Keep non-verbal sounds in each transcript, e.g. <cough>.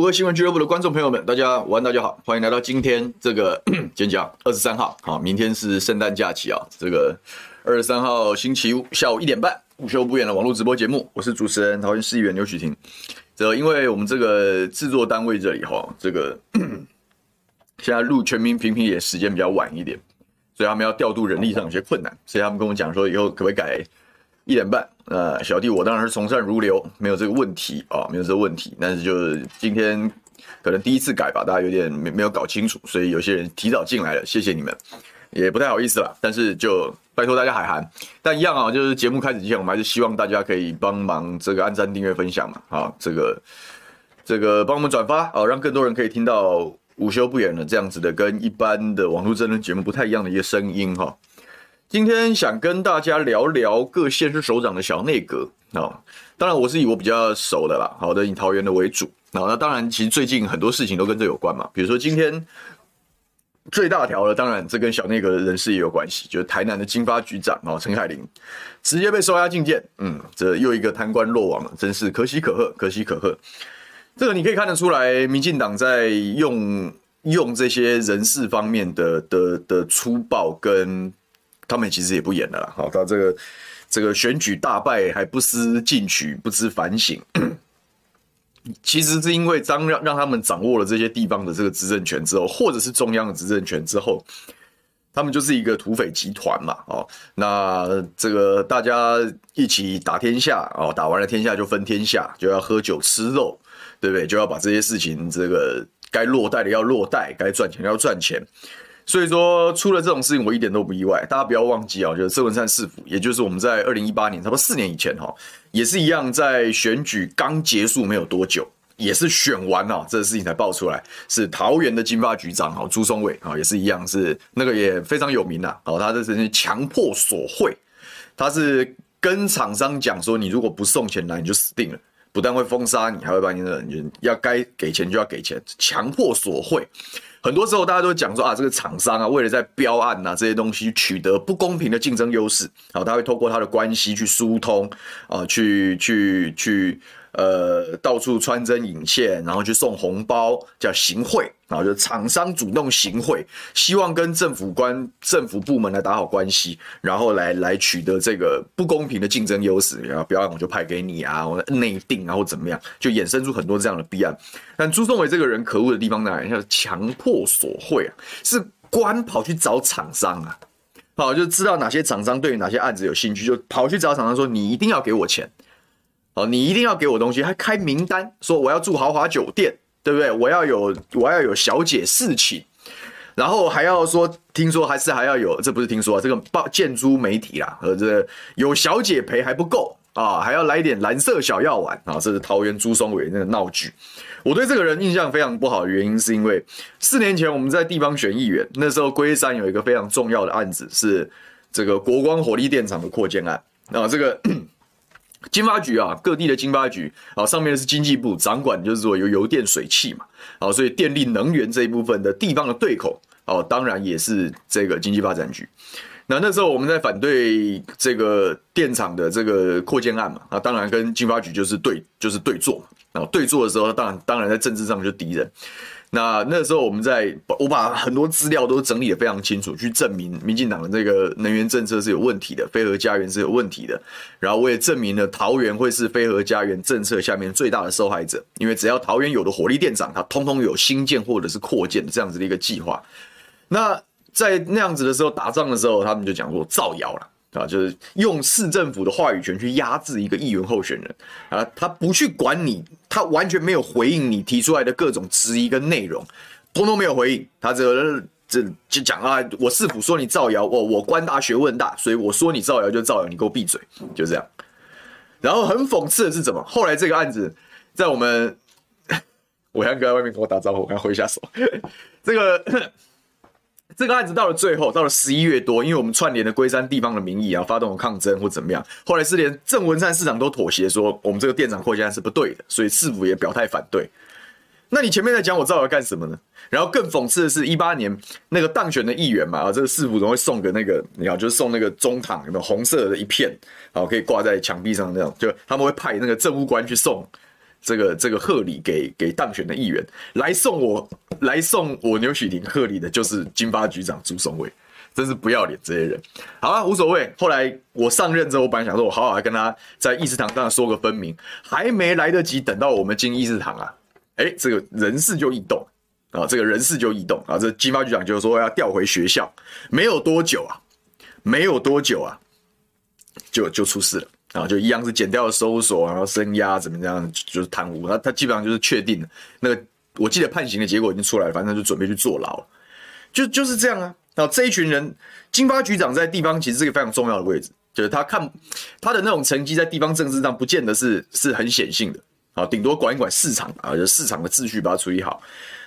五二新闻俱乐部的观众朋友们，大家午安，大家好，欢迎来到今天这个 <clears throat> 今天讲二十三号，好，明天是圣诞假期啊，这个二十三号星期五下午一点半，午休不远的网络直播节目，我是主持人桃园市议员刘许婷。这因为我们这个制作单位这里哈，这个 <clears throat> 现在录全民评评也时间比较晚一点，所以他们要调度人力上有些困难，所以他们跟我讲说以后可不可以改一点半。呃，小弟我当然是从善如流，没有这个问题啊，没有这个问题。但是就是今天可能第一次改吧，大家有点没没有搞清楚，所以有些人提早进来了，谢谢你们，也不太好意思了。但是就拜托大家海涵。但一样啊，就是节目开始之前，我们还是希望大家可以帮忙这个按赞、订阅、分享嘛，啊，这个这个帮我们转发啊，让更多人可以听到午休不远的这样子的，跟一般的网络真人节目不太一样的一个声音哈。今天想跟大家聊聊各县市首长的小内阁啊，当然我是以我比较熟的啦，好的以桃园的为主啊，那当然其实最近很多事情都跟这有关嘛，比如说今天最大条的，当然这跟小内阁的人事也有关系，就是台南的经发局长啊陈凯琳直接被收押禁见，嗯，这又一个贪官落网了，真是可喜可贺，可喜可贺。这个你可以看得出来，民进党在用用这些人事方面的的的粗暴跟。他们其实也不演了啦，好，他这个这个选举大败还不思进取，不知反省，<coughs> 其实是因为当让让他们掌握了这些地方的这个执政权之后，或者是中央的执政权之后，他们就是一个土匪集团嘛，哦，那这个大家一起打天下，哦，打完了天下就分天下，就要喝酒吃肉，对不对？就要把这些事情，这个该落袋的要落袋，该赚钱的要赚钱。所以说出了这种事情，我一点都不意外。大家不要忘记啊，就是郑文灿市府，也就是我们在二零一八年，差不多四年以前哈，也是一样，在选举刚结束没有多久，也是选完了，这个事情才爆出来，是桃园的经发局长哈朱松伟啊，也是一样，是那个也非常有名呐。哦，他这是强迫索贿，他是跟厂商讲说，你如果不送钱来，你就死定了，不但会封杀你，还会把你的人要该给钱就要给钱，强迫索贿。很多时候，大家都讲说啊，这个厂商啊，为了在标案呐这些东西取得不公平的竞争优势，好，他会透过他的关系去疏通啊，去去去。呃，到处穿针引线，然后去送红包，叫行贿，然后就厂商主动行贿，希望跟政府官、政府部门来打好关系，然后来来取得这个不公平的竞争优势，然后标案我就派给你啊，我内定啊或怎么样，就衍生出很多这样的弊案。但朱松伟这个人可恶的地方在哪里？叫强迫索贿啊，是官跑去找厂商啊，好，就知道哪些厂商对哪些案子有兴趣，就跑去找厂商说，你一定要给我钱。你一定要给我东西，还开名单说我要住豪华酒店，对不对？我要有我要有小姐侍寝，然后还要说，听说还是还要有，这不是听说啊，这个报建筑媒体啦，和这有小姐陪还不够啊，还要来一点蓝色小药丸啊，这是桃园朱松伟那个闹剧。我对这个人印象非常不好的原因，是因为四年前我们在地方选议员，那时候龟山有一个非常重要的案子，是这个国光火力电厂的扩建案啊，这个。经发局啊，各地的经发局啊，上面是经济部掌管，就是说有油电水气嘛，啊，所以电力能源这一部分的地方的对口哦，当然也是这个经济发展局。那那时候我们在反对这个电厂的这个扩建案嘛，啊，当然跟经发局就是对，就是对坐嘛，啊，对坐的时候，当然当然在政治上就是敌人。那那时候我们在，我把很多资料都整理的非常清楚，去证明民进党的这个能源政策是有问题的，非核家园是有问题的。然后我也证明了桃园会是非核家园政策下面最大的受害者，因为只要桃园有的火力电厂，它通通有新建或者是扩建这样子的一个计划。那在那样子的时候打仗的时候，他们就讲说造谣了。啊，就是用市政府的话语权去压制一个议员候选人啊，他不去管你，他完全没有回应你提出来的各种质疑跟内容，通通没有回应。他只有这就讲啊，我市府说你造谣，我我官大学问大，所以我说你造谣就造谣，你给我闭嘴，就这样。然后很讽刺的是什么？后来这个案子在我们，<laughs> 暐瀚哥在外面跟我打招呼，我刚挥一下手，<laughs> 这个。这个案子到了最后，到了十一月多，因为我们串联了龟山地方的民意啊，发动了抗争或怎么样，后来是连郑文灿市长都妥协，说我们这个店长扩建案是不对的，所以市府也表态反对。那你前面在讲我造谣干什么呢？然后更讽刺的是，一八年那个当选的议员嘛，啊，这个市府总会送个那个，你好，就是送那个中堂有没有红色的一片，好，可以挂在墙壁上那种，就他们会派那个政务官去送这个这个贺礼给给当选的议员，来送我来送我牛煦庭贺礼的就是金发局长朱松伟，真是不要脸这些人。好了，无所谓。后来我上任之后，我本来想说我好好来跟他在议事堂上说个分明，还没来得及等到我们进议事堂啊，哎，这个人事就异动啊，这个人事就异动啊，这金发局长就说要调回学校，没有多久啊，没有多久啊，就就出事了。然后，就一样是剪掉了搜索，然后升压怎么样，就是贪污。他他基本上就是确定那个，我记得判刑的结果已经出来了，反正就准备去坐牢，就就是这样啊。然后这一群人，金发局长在地方其实是个非常重要的位置，就是他看他的那种成绩在地方政治上不见得是是很显性的啊，顶多管一管市场啊，就市场的秩序把它处理好。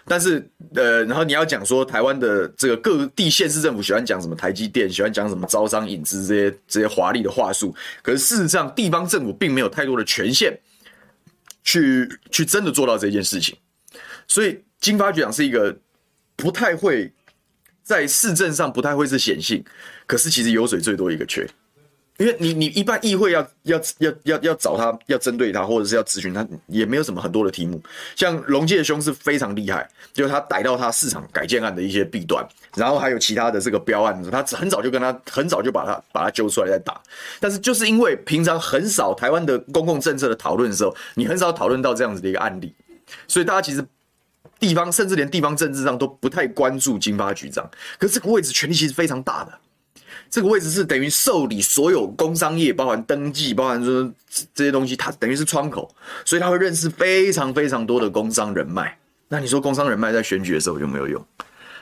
但是，呃，然后你要讲说台湾的这个各地县市政府喜欢讲什么台积电，喜欢讲什么招商引资这些这些华丽的话术，可是事实上地方政府并没有太多的权限去去真的做到这件事情，所以金发局长是一个不太会在市政上不太会是显性，可是其实油水最多一个缺。因为你你一般议会要要要要要找他要针对他或者是要咨询他，也没有什么很多的题目。像龙介兄是非常厉害，就是他逮到他市场改建案的一些弊端，然后还有其他的这个标案，他很早就跟他很早就把他把他揪出来再打。但是就是因为平常很少台湾的公共政策的讨论的时候，你很少讨论到这样子的一个案例，所以大家其实地方甚至连地方政治上都不太关注经发局长，可是这个位置权力其实非常大的。这个位置是等于受理所有工商业，包含登记，包含说这些东西，它等于是窗口，所以他会认识非常非常多的工商人脉。那你说工商人脉在选举的时候有没有用？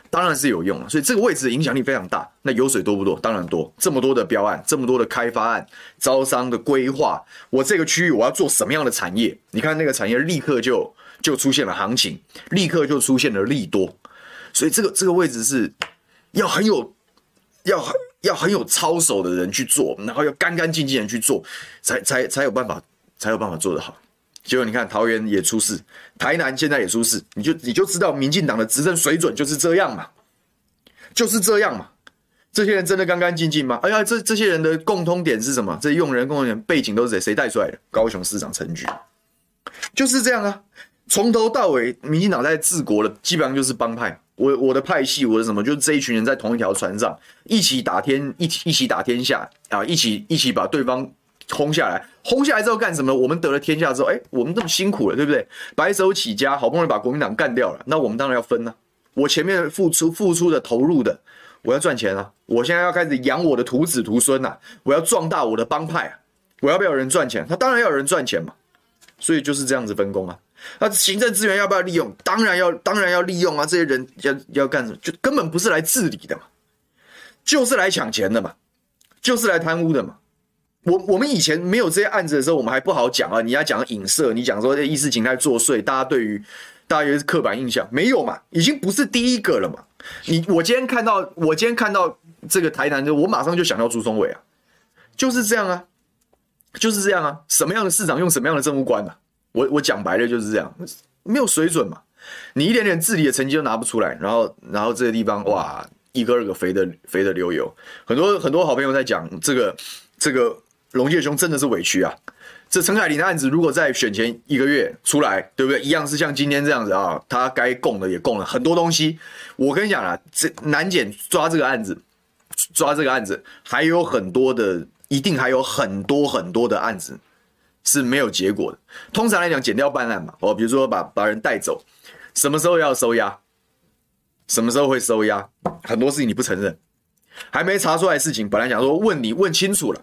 当然是有用了。所以这个位置影响力非常大。那油水多不多？当然多。这么多的标案，这么多的开发案，招商的规划，我这个区域我要做什么样的产业？你看那个产业立刻就就出现了行情，立刻就出现了利多。所以这个这个位置是要很有要很。要很有操守的人去做，然后要干干净净的去做，才才才有办法，才有办法做得好。结果你看桃园也出事，台南现在也出事，你就你就知道民进党的执政水准就是这样嘛，就是这样嘛。这些人真的干干净净吗？哎呀，这这些人的共通点是什么？这用人共同点背景都是谁？谁带出来的？高雄市长陈菊，就是这样啊。从头到尾，民进党在治国的基本上就是帮派。我我的派系，我的什么，就是这一群人在同一条船上，一起打天，一起一起打天下啊，一起一起把对方轰下来。轰下来之后干什么？我们得了天下之后，哎，我们这么辛苦了，对不对？白手起家，好不容易把国民党干掉了，那我们当然要分呢、我前面付出付出的投入的，我要赚钱啊！我现在要开始养我的徒子徒孙呐、我要壮大我的帮派啊！我要不要有人赚钱？他当然要有人赚钱嘛。所以就是这样子分工啊。那行政资源要不要利用？当然要，当然要利用啊！这些人要要干什么？就根本不是来治理的嘛，就是来抢钱的嘛，就是来贪污的嘛。我我们以前没有这些案子的时候，我们还不好讲啊。你要讲影射，你讲说这意识形态作祟，大家对于大家也是刻板印象，没有嘛？已经不是第一个了嘛。你我今天看到，我今天看到这个台南，就我马上就想到朱松伟啊，就是这样啊，就是这样啊。什么样的市长用什么样的政务官啊？我我讲白了就是这样，没有水准嘛，你一点点治理的成绩都拿不出来，然后然后这个地方哇，一个二个肥的肥的流油，很多很多好朋友在讲这个这个龙介兄真的是委屈啊，这陈凯琳的案子如果在选前一个月出来，对不对？一样是像今天这样子啊，他该供的也供了很多东西，我跟你讲啊，这南检抓这个案子，抓这个案子还有很多的，一定还有很多很多的案子。是没有结果的。通常来讲，减掉办案嘛，哦，比如说把把人带走，什么时候要收押？什么时候会收押？很多事情你不承认，还没查出来事情，本来想说问你问清楚了，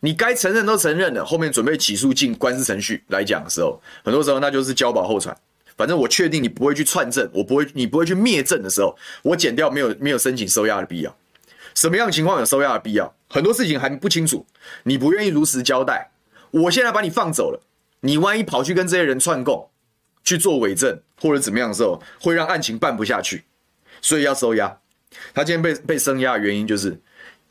你该承认都承认了，后面准备起诉进官司程序来讲的时候，很多时候那就是交保候传。反正我确定你不会去串证，我不会，你不会去灭证的时候，我减掉没有没有申请收押的必要。什么样的情况有收押的必要？很多事情还不清楚，你不愿意如实交代。我现在把你放走了，你万一跑去跟这些人串供，去做伪证或者怎么样的时候，会让案情办不下去，所以要收押。他今天被被声押的原因就是，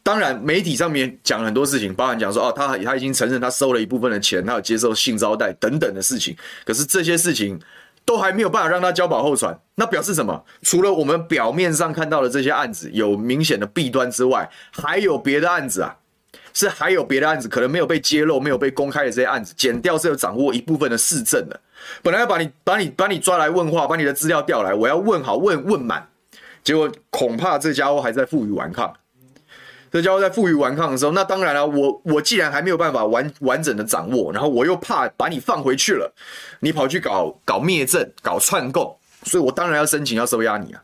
当然媒体上面讲了很多事情，包含讲说哦，他他已经承认他收了一部分的钱，他有接受性招待等等的事情，可是这些事情都还没有办法让他交保候传，那表示什么？除了我们表面上看到的这些案子有明显的弊端之外，还有别的案子啊。是还有别的案子可能没有被揭露、没有被公开的这些案子，检调是有掌握一部分的事证的，本来要把你把你把你抓来问话，把你的资料调来，我要问好问问满，结果恐怕这家伙还在负隅顽抗。这家伙在负隅顽抗的时候，那当然了，我我既然还没有办法完完整的掌握，然后我又怕把你放回去了，你跑去搞搞灭证、搞串供，所以我当然要申请要收押你啊。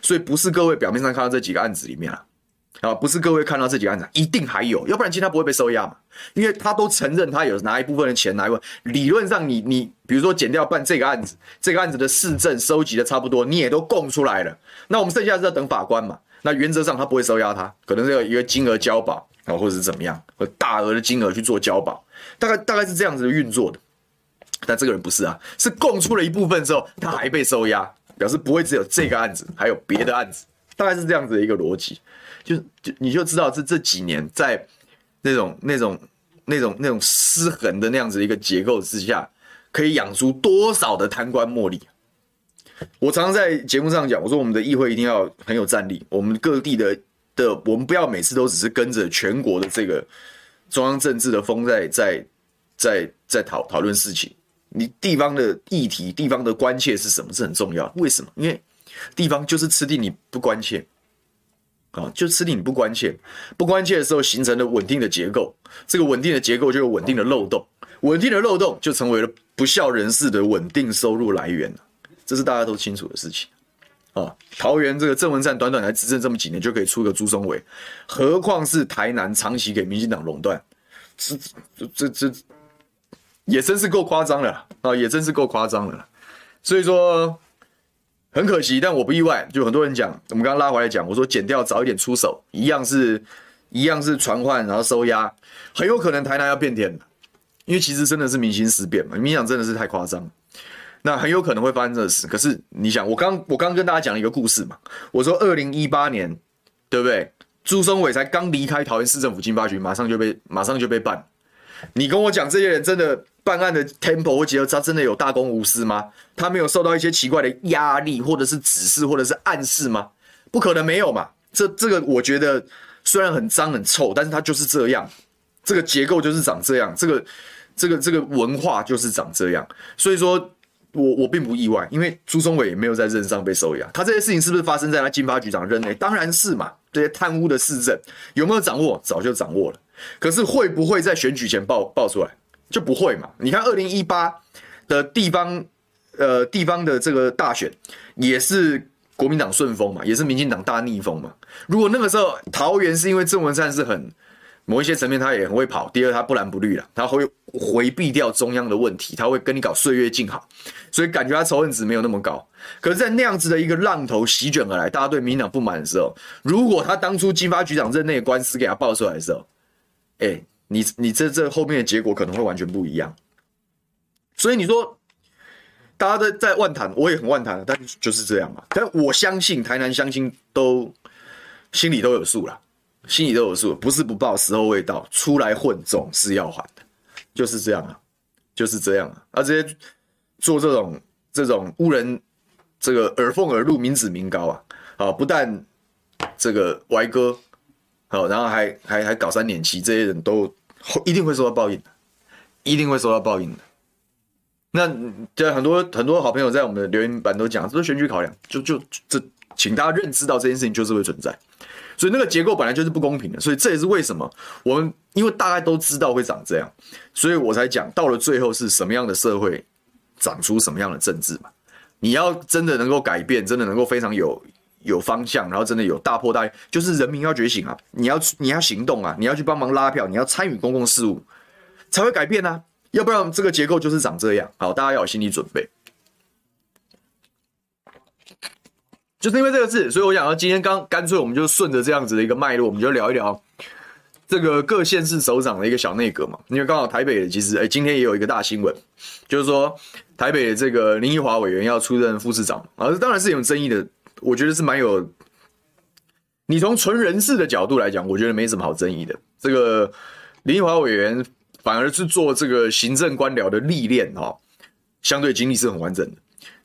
所以不是各位表面上看到这几个案子里面啊，啊，不是各位看到这几个案子，一定还有，要不然今天他不会被收押嘛，因为他都承认他有拿一部分的钱来问，理论上你你比如说减掉办这个案子，这个案子的市政收集的差不多，你也都供出来了，那我们剩下是要等法官嘛。那原则上他不会收押他，可能是有一个金额交保啊，或者是怎么样，或大额的金额去做交保，大概大概是这样子的运作的。但这个人不是啊，是供出了一部分之后，他还被收押，表示不会只有这个案子，还有别的案子，大概是这样子的一个逻辑。就就你就知道这这几年在那种那种那种那种失衡的那样子一个结构之下，可以养出多少的贪官墨吏。我常常在节目上讲，我说我们的议会一定要很有战力，我们各地的的，我们不要每次都只是跟着全国的这个中央政治的风在在在在讨讨论事情。你地方的议题、地方的关切是什么？是很重要。为什么？因为地方就是吃定你不关切啊，就吃定你不关切，不关切的时候形成了稳定的结构，这个稳定的结构就有稳定的漏洞，稳定的漏洞就成为了不肖人士的稳定收入来源。这是大家都清楚的事情，啊，桃园这个郑文灿短短来执政这么几年就可以出个朱松伟，何况是台南长期给民进党垄断，这这这这也真是够夸张了啊，也真是够夸张了。所以说很可惜，但我不意外，就很多人讲，我们刚刚拉回来讲，我说减掉早一点出手，一样是一样是传唤然后收押，很有可能台南要变天了，因为其实真的是民心思变嘛，民想真的是太夸张。那很有可能会发生这事，可是你想，我刚我刚跟大家讲了一个故事嘛，我说二零一八年，对不对？朱松伟才刚离开桃园市政府经发局，马上就被马上就被办。你跟我讲，这些人真的办案的 tempo 或结合，他真的有大公无私吗？他没有受到一些奇怪的压力，或者是指示，或者是暗示吗？不可能没有嘛。这这个我觉得虽然很脏很臭，但是他就是这样，这个结构就是长这样，这个这个这个文化就是长这样，所以说。我我并不意外，因为朱松伟也没有在任上被收押。他这些事情是不是发生在他金发局长任内？当然是嘛。这些贪污的事证有没有掌握？早就掌握了。可是会不会在选举前爆爆出来？就不会嘛。你看二零一八的地方，呃，地方的这个大选也是国民党顺风嘛，也是民进党大逆风嘛。如果那个时候桃园是因为郑文灿是很。某一些层面，他也很会跑。第二，他不蓝不绿了，他会回避掉中央的问题，他会跟你搞岁月静好，所以感觉他仇恨值没有那么高。可是，在那样子的一个浪头席卷而来，大家对民进党不满的时候，如果他当初金发局长任内的官司给他爆出来的时候，哎、你你这这后面的结果可能会完全不一样。所以你说，大家都在万谈，我也很万谈，但就是这样嘛。但我相信台南乡亲都心里都有数了。心里都有数，不是不报，时候未到，出来混总是要还的，就是这样啊，就是这样啊。啊，这些做这种这种污人这个耳奉耳禄、民脂民膏啊，啊，不但这个歪哥，好，然后还还还搞三年期，这些人都一定会受到报应的，一定会受到报应的。那这很多很多好朋友在我们的留言板都讲，这是选举考量，就就这，请大家认知到这件事情就是会存在。所以那个结构本来就是不公平的，所以这也是为什么我们因为大概都知道会长这样，所以我才讲到了最后是什么样的社会长出什么样的政治嘛。你要真的能够改变，真的能够非常有有方向，然后真的有大破大，就是人民要觉醒啊！你要你要行动啊！你要去帮忙拉票，你要参与公共事务，才会改变啊！要不然这个结构就是长这样。好，大家要有心理准备。就是因为这个事，所以我想要今天刚干脆我们就顺着这样子的一个脉络，我们就聊一聊这个各县市首长的一个小内阁嘛。因为刚好台北其实哎，今天也有一个大新闻，就是说台北这个林奕华委员要出任副市长啊，这当然是有争议的。我觉得是蛮有，你从纯人事的角度来讲，我觉得没什么好争议的。这个林华委员反而是做这个行政官僚的历练哈，相对经历是很完整的。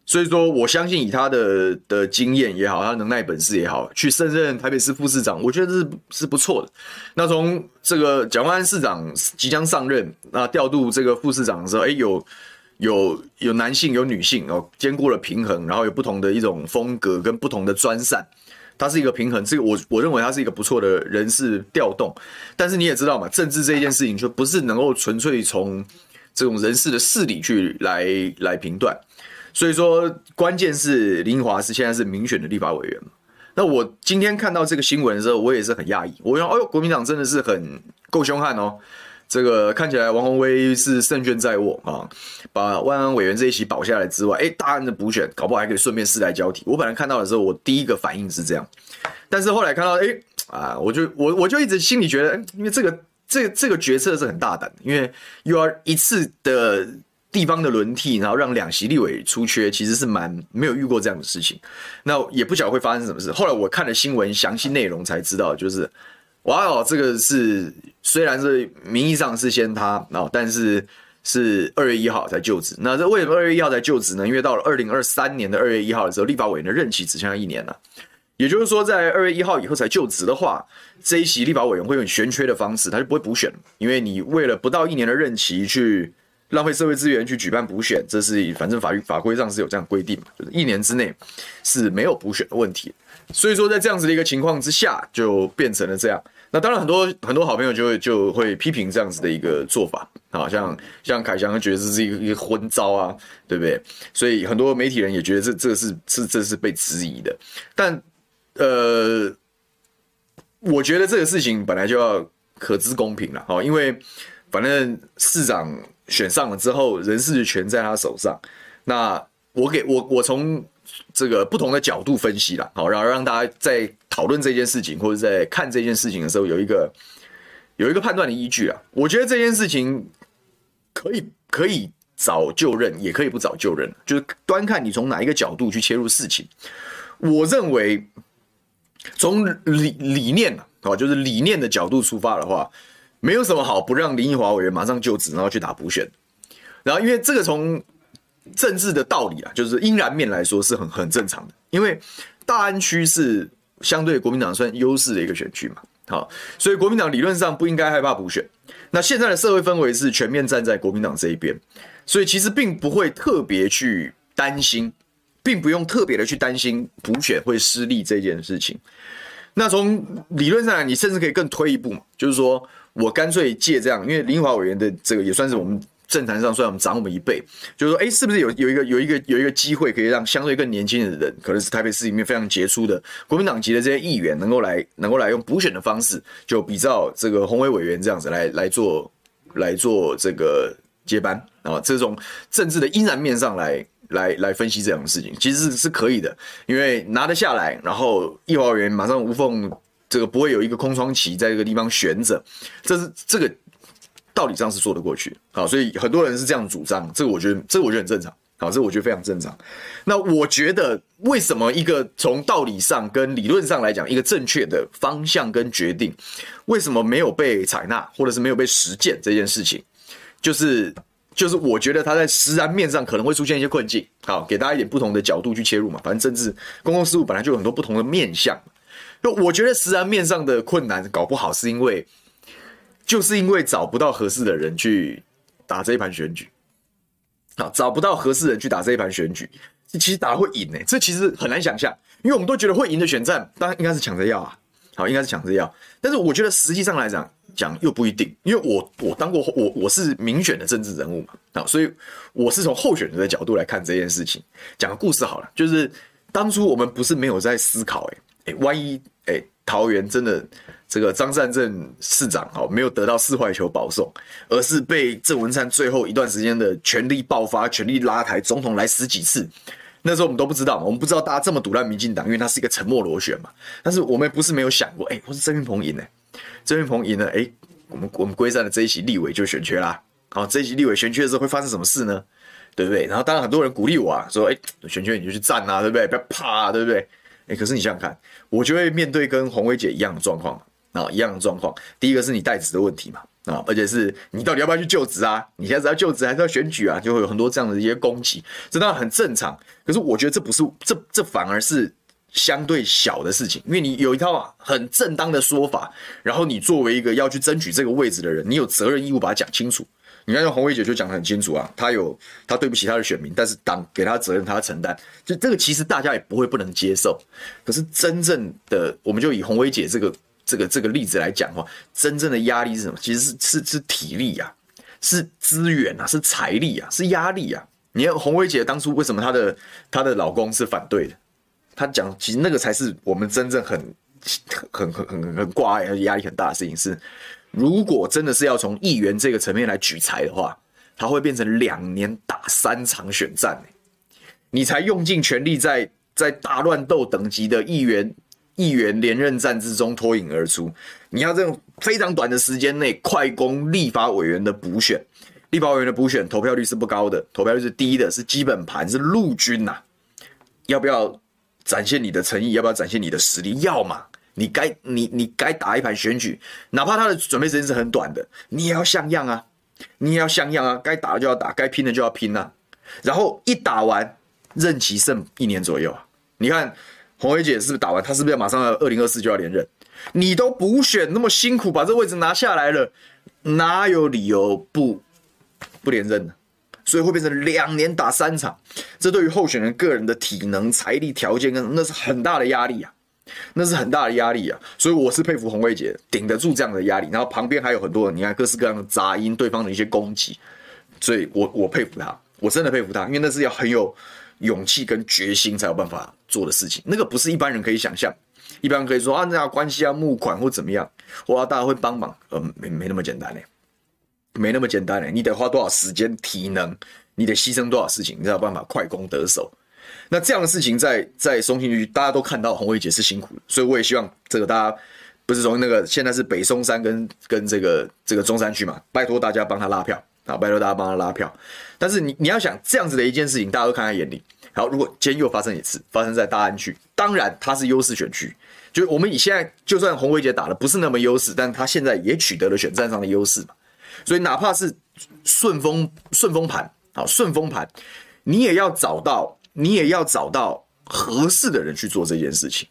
所以说，我相信以他的的经验也好，他能耐本事也好，去胜任台北市副市长，我觉得是是不错的。那从这个蒋万安市长即将上任，那调度这个副市长的时候，哎，有有有男性有女性哦，兼顾了平衡，然后有不同的一种风格跟不同的专擅，它是一个平衡，这个我我认为它是一个不错的人事调动。但是你也知道嘛，政治这件事情就不是能够纯粹从这种人事的势力去来来评断。所以说，关键是林华是现在是民选的立法委员。那我今天看到这个新闻的时候，我也是很讶异。我说：“哎呦，国民党真的是很够凶悍哦！这个看起来王宏威是胜券在握啊，把万安委员这一席保下来之外，哎，大案的补选搞不好还可以顺便世代交替。我本来看到的时候，我第一个反应是这样，但是后来看到，哎啊，我就我我就一直心里觉得，因为这个这个、这个决策是很大胆的，因为又要一次的。”地方的轮替，然后让两席立委出缺，其实是蛮没有遇过这样的事情。那也不晓得会发生什么事。后来我看了新闻详细内容才知道，就是哇哦，这个是虽然是名义上是先他，啊但是是二月一号才就职。那这为什么二月一号才就职呢？因为到了二零二三年的二月一号的时候，立法委员的任期只剩下一年了。也就是说，在二月一号以后才就职的话，这一席立法委员会用悬缺的方式，他就不会补选，因为你为了不到一年的任期去。浪费社会资源去举办补选，这是反正法律法规上是有这样规定嘛，就是一年之内是没有补选的问题。所以说，在这样子的一个情况之下，就变成了这样。那当然，很多很多好朋友就会就会批评这样子的一个做法，啊，像像凯翔觉得这是一个一个昏招啊，对不对？所以很多媒体人也觉得这这个是是这是被质疑的。但呃，我觉得这个事情本来就要可知公平了，哈，因为反正市长。选上了之后，人事权在他手上。那我给我我从这个不同的角度分析了，好，然后让大家在讨论这件事情或者在看这件事情的时候，有一个有一个判断的依据啊。我觉得这件事情可以可以早就任，也可以不早就任，就是端看你从哪一个角度去切入事情。我认为从理理念啊，就是理念的角度出发的话。没有什么好不让林奕华委员马上就职，然后去打补选。然后，因为这个从政治的道理啊，就是阴然面来说是很很正常的。因为大安区是相对国民党算优势的一个选区嘛，好，所以国民党理论上不应该害怕补选。那现在的社会氛围是全面站在国民党这一边，所以其实并不会特别去担心，并不用特别的去担心补选会失利这件事情。那从理论上来，你甚至可以更推一步嘛，就是说。我干脆借这样，因为林华委员的这个也算是我们政坛上虽然我们长我们一辈，就是说，哎，是不是有有一个有一个有一个机会，可以让相对更年轻的人，可能是台北市里面非常杰出的国民党籍的这些议员，能够来能够来用补选的方式，就比照这个鸿薇委员这样子来来做来做这个接班啊，这种政治的阴然面上来来来分析这样的事情，其实是是可以的，因为拿得下来，然后立华委员马上无缝。这个不会有一个空窗期在这个地方悬着，这是这个道理上是说得过去，好，所以很多人是这样主张，这个我觉得这个我觉得很正常，好，这我觉得非常正常。那我觉得为什么一个从道理上跟理论上来讲一个正确的方向跟决定，为什么没有被采纳或者是没有被实践这件事情，就是就是我觉得他在实然面上可能会出现一些困境，好，给大家一点不同的角度去切入嘛，反正政治公共事务本来就有很多不同的面向。就我觉得实然面上的困难搞不好是因为，就是因为找不到合适的人去打这一盘选举，好，找不到合适人去打这一盘选举，其实打会赢呢，这其实很难想象，因为我们都觉得会赢的选战，当然应该是抢着要啊，好，应该是抢着要，但是我觉得实际上来讲讲又不一定，因为我我当过我我是民选的政治人物嘛，好，所以我是从候选人的角度来看这件事情，讲个故事好了，就是当初我们不是没有在思考诶。万一哎，桃园真的这个张善政市长哦，没有得到四坏球保送，而是被郑文灿最后一段时间的全力爆发、全力拉抬总统来十几次，那时候我们都不知道嘛，我们不知道大家这么赌烂民进党，因为他是一个沉默螺旋嘛。但是我们不是没有想过，哎，或是曾运鹏赢呢？曾运鹏赢了，哎，我们我们龟山的这一席立委就选缺啦。好，这一席立委选缺的时候会发生什么事呢？对不对？然后当然很多人鼓励我啊，说哎，选缺你就去战啊，对不对？不要怕啊，对不对？哎，可是你想想看，我就会面对跟鸿薇姐一样的状况啊，一样的状况。第一个是你代职的问题嘛，啊，而且是你到底要不要去就职啊？你现在是要就职还是要选举啊？就会有很多这样的一些攻击，这当然很正常。可是我觉得这不是，这这反而是相对小的事情，因为你有一套很正当的说法，然后你作为一个要去争取这个位置的人，你有责任义务把它讲清楚。你看，像红薇姐就讲得很清楚啊，她有她对不起她的选民，但是党给她责任，她承担。就这个其实大家也不会不能接受。可是真正的，我们就以红薇姐这个这个这个例子来讲的话，真正的压力是什么？其实是是是体力啊，是资源啊，是财力啊，是压力啊。你看洪薇姐当初为什么她的她的老公是反对的？她讲，其实那个才是我们真正很很很很很挂碍、压力很大的事情是。如果真的是要从议员这个层面来举财的话，他会变成两年打三场选战，你才用尽全力在在大乱斗等级的议员议员连任战之中脱颖而出。你要在非常短的时间内快攻立法委员的补选，立法委员的补选投票率是不高的，投票率是低的，是基本盘，是陆军呐。要不要展现你的诚意？要不要展现你的实力？要嘛。你该你你该打一盘选举，哪怕他的准备时间是很短的，你也要像样啊，你也要像样啊，该打就要打，该拼的就要拼啊。然后一打完，任期剩一年左右啊。你看红薇姐是不是打完，她是不是要马上要二零二四就要连任？你都补选那么辛苦，把这位置拿下来了，哪有理由不不连任呢？所以会变成两年打三场，这对于候选人个人的体能、财力条件跟那是很大的压力啊。那是很大的压力啊，所以我是佩服红薇姐顶得住这样的压力，然后旁边还有很多人，你看各式各样的杂音，对方的一些攻击，所以我我佩服她，我真的佩服她，因为那是要很有勇气跟决心才有办法做的事情，那个不是一般人可以想象，一般人可以说啊，那关系啊，募款或怎么样，哇，大家会帮忙，呃，没没那么简单嘞，没那么简单嘞，你得花多少时间、体能，你得牺牲多少事情，你才有办法快攻得手。那这样的事情在在松信区大家都看到红卫姐是辛苦的，所以我也希望这个大家不是从那个现在是北松山跟跟这个这个中山区嘛，拜托大家帮他拉票。啊，拜托大家帮他拉票。但是你你要想这样子的一件事情，大家都看在眼里。好，如果今天又发生一次，发生在大安区，当然它是优势选区，就我们以现在就算洪薇姐打的不是那么优势，但她现在也取得了选战上的优势嘛。所以哪怕是顺风顺风盘，好顺风盘，你也要找到。你也要找到合适的人去做这件事情。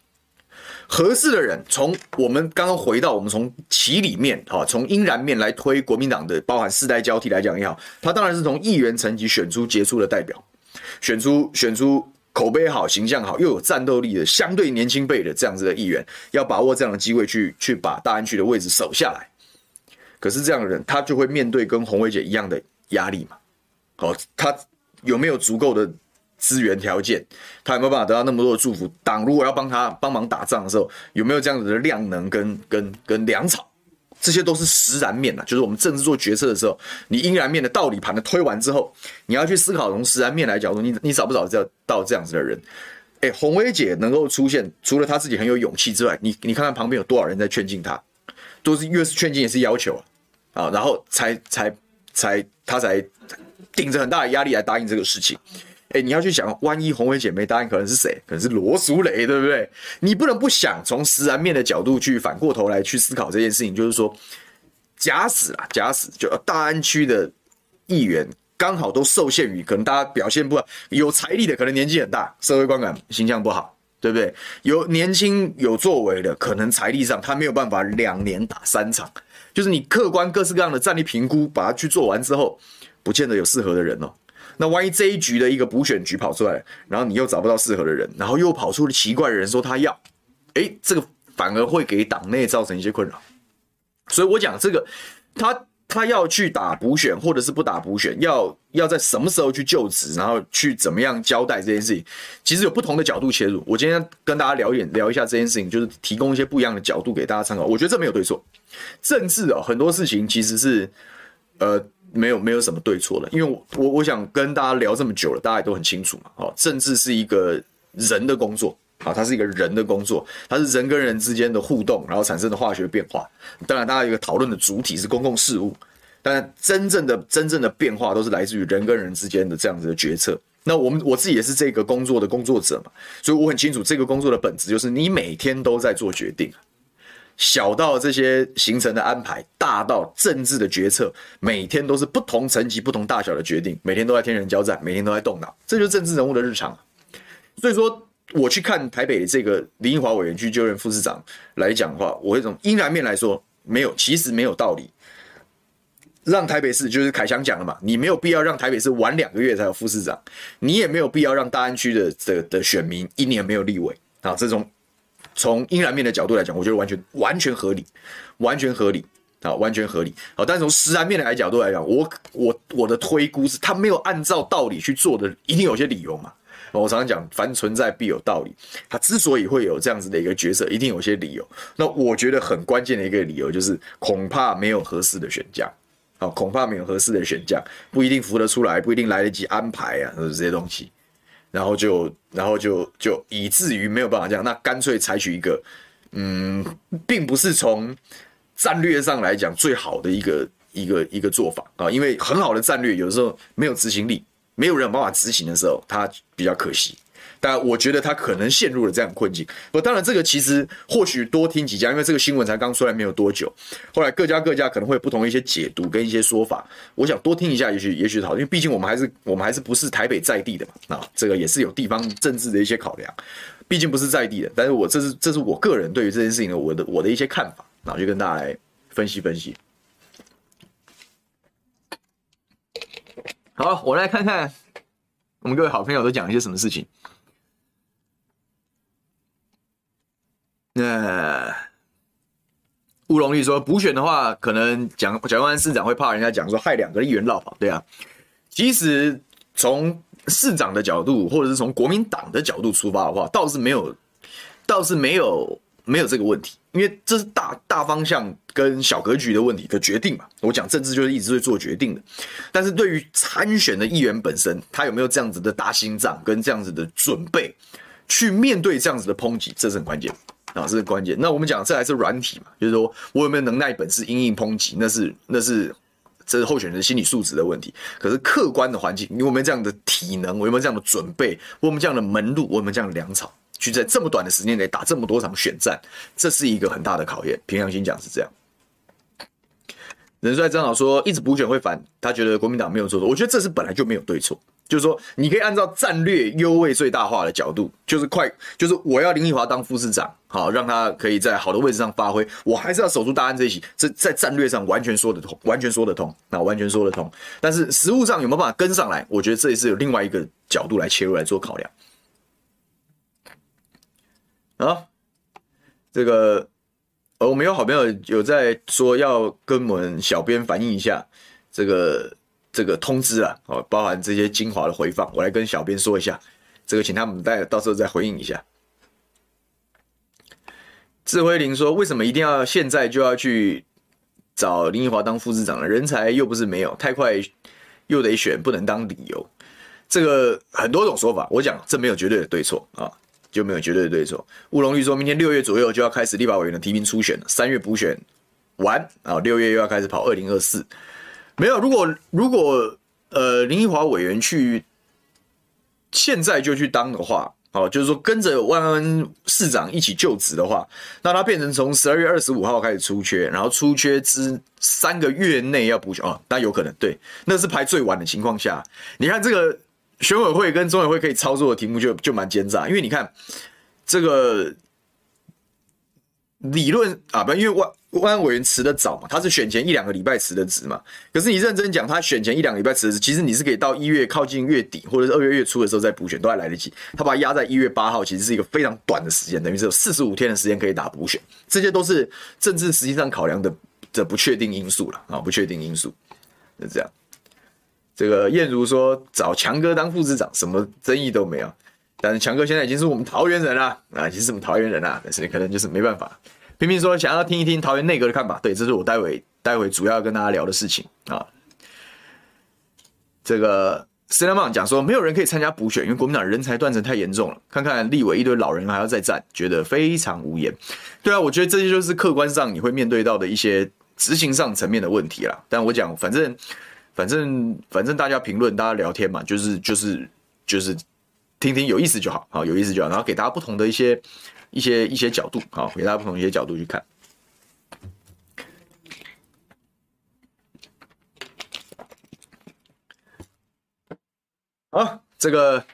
合适的人，从我们刚刚回到我们从其里面啊，从阴然面来推国民党的，包含世代交替来讲也好，他当然是从议员层级选出杰出的代表，选出选出口碑好、形象好又有战斗力的相对年轻辈的这样子的议员，要把握这样的机会去去把大安区的位置守下来。可是这样的人，他就会面对跟红薇姐一样的压力嘛？好，他有没有足够的？资源条件，他有没有办法得到那么多的祝福？党如果要帮他帮忙打仗的时候，有没有这样子的量能跟跟跟粮草？这些都是实然面呐，就是我们政治做决策的时候，你应然面的道理盘的推完之后，你要去思考从实然面来角度，你你找不找得到这样子的人？哎，红薇姐能够出现，除了她自己很有勇气之外，你你看看旁边有多少人在劝进她，都是越是劝进也是要求啊，啊，然后才才才她才顶着很大的压力来答应这个事情。哎，你要去想，万一洪薇姐没答应，可能是谁？可能是罗淑蕾，对不对？你不能不想从实然面的角度去反过头来去思考这件事情。就是说，假使啊，假使就大安区的议员刚好都受限于可能大家表现不好，有财力的可能年纪很大，社会观感形象不好，对不对？有年轻有作为的，可能财力上他没有办法两年打三场。就是你客观各式各样的战力评估，把它去做完之后，不见得有适合的人哦。那万一这一局的一个补选局跑出来，然后你又找不到适合的人，然后又跑出了奇怪的人说他要，诶，这个反而会给党内造成一些困扰。所以我讲这个，他他要去打补选，或者是不打补选，要要在什么时候去就职，然后去怎么样交代这件事情，其实有不同的角度切入。我今天跟大家聊一点，聊一下这件事情，就是提供一些不一样的角度给大家参考。我觉得这没有对错，政治啊，很多事情其实是，呃。没有没有什么对错的，因为我我我想跟大家聊这么久了，大家也都很清楚嘛。哦，政治是一个人的工作啊，它是一个人的工作，它是人跟人之间的互动，然后产生的化学变化。当然，大家一个讨论的主体是公共事务，但真正的真正的变化都是来自于人跟人之间的这样子的决策。那我们我自己也是这个工作的工作者嘛，所以我很清楚这个工作的本质就是你每天都在做决定。小到这些行程的安排，大到政治的决策，每天都是不同层级、不同大小的决定，每天都在天人交战，每天都在动脑，这就是政治人物的日常。所以说，我去看台北这个林英华委员去就任副市长来讲的话，我会从阴然面来说，没有，其实没有道理。让台北市就是凯翔讲了嘛，你没有必要让台北市晚两个月才有副市长，你也没有必要让大安区的的的选民一年没有立委啊。这种从阴燃面的角度来讲，我觉得完全完全合理，完全合理啊，完全合理。好，但是从实燃面的角度来讲，我我我的推估是他没有按照道理去做的，一定有些理由嘛。我常常讲，凡存在必有道理。他之所以会有这样子的一个角色，一定有些理由。那我觉得很关键的一个理由就是，恐怕没有合适的选将。好，恐怕没有合适的选将，不一定扶得出来，不一定来得及安排啊，这些东西。然后就，然后就，就以至于没有办法这样。那干脆采取一个，嗯，并不是从战略上来讲最好的一个一个一个做法啊，因为很好的战略有时候没有执行力。没有人有办法执行的时候，他比较可惜。但我觉得他可能陷入了这样的困境。不，当然这个其实或许多听几家，因为这个新闻才刚出来没有多久，后来各家各家可能会有不同的一些解读跟一些说法。我想多听一下，也许也许好，因为毕竟我们还是我们还是不是台北在地的嘛，啊，这个也是有地方政治的一些考量。毕竟不是在地的，但是我这是这是我个人对于这件事情的我的我的一些看法，那我就跟大家来分析分析。好，我来看看我们各位好朋友都讲一些什么事情。那乌龙玉说，补选的话，可能蒋蒋万市长会怕人家讲说害两个议员落跑，对啊。其实从市长的角度，或者是从国民党的角度出发的话，倒是没有，倒是没有。没有这个问题，因为这是大大方向跟小格局的问题的决定嘛。我讲政治就是一直会做决定的，但是对于参选的议员本身，他有没有这样子的大心脏跟这样子的准备去面对这样子的抨击，这是很关键啊，这是关键。那我们讲这还是软体嘛，就是说我有没有能耐本事因应抨击，那是那是这是候选人心理素质的问题。可是客观的环境，你有没有这样的体能？我有没有这样的准备？我有没有这样的门路？我有没有这样的粮草？去在这么短的时间内打这么多场选战，这是一个很大的考验。凭良心讲是这样。人帅正好说一直补选会反，他觉得国民党没有做错。我觉得这是本来就没有对错，就是说你可以按照战略优位最大化的角度，就是快，就是我要林奕华当副市长，好让他可以在好的位置上发挥，我还是要守住大安这一席，这在战略上完全说得通，完全说得通，那完全说得通。但是实务上有没有办法跟上来？我觉得这也是有另外一个角度来切入来做考量。啊，这个，呃，我们有好朋友有在说要跟我们小编反映一下这个这个通知啊，哦，包含这些精华的回放，我来跟小编说一下，这个请他们再到时候再回应一下。智慧林说，为什么一定要现在就要去找林奕华当副市长呢？人才又不是没有，太快又得选，不能当理由。这个很多种说法，我讲这没有绝对的对错啊。就没有绝对的对错。乌龙玉说，明天六月左右就要开始立法委员的提名初选了，三月补选完啊，六月又要开始跑二零二四。没有，如果如果呃林奕华委员去现在就去当的话，哦，就是说跟着万安市长一起就职的话，那他变成从十二月二十五号开始出缺，然后出缺之三个月内要补选哦，那有可能对，那是排最晚的情况下，你看这个。选委会跟中委会可以操作的题目就就蛮奸诈，因为你看这个理论啊，不，因为万万安委员辞的早嘛，他是选前一两个礼拜辞的职嘛。可是你认真讲，他选前一两个礼拜辞的职，其实你是可以到一月靠近月底或者是二月月初的时候再补选，都还来得及。他把它压在一月八号，其实是一个非常短的时间，等于是有四十五天的时间可以打补选。这些都是政治实际上考量的的不确定因素了啊，不确定因素是这样。这个燕如说找强哥当副市长，什么争议都没有。但是强哥现在已经是我们桃园人了啊，已经是我们桃园人了。但是可能就是没办法，平平说想要听一听桃园内阁的看法。对，这是我待会待会主要跟大家聊的事情啊。这个斯拉曼讲说，没有人可以参加补选，因为国民党人才断层太严重了。看看立委一堆老人还要再战，觉得非常无言。对啊，我觉得这些就是客观上你会面对到的一些执行上层面的问题啦。但我讲，反正。反正反正大家评论，大家聊天嘛，就是就是就是听听有意思就好，好有意思就好，然后给大家不同的一些一些一些角度，好给大家不同一些角度去看。好，这个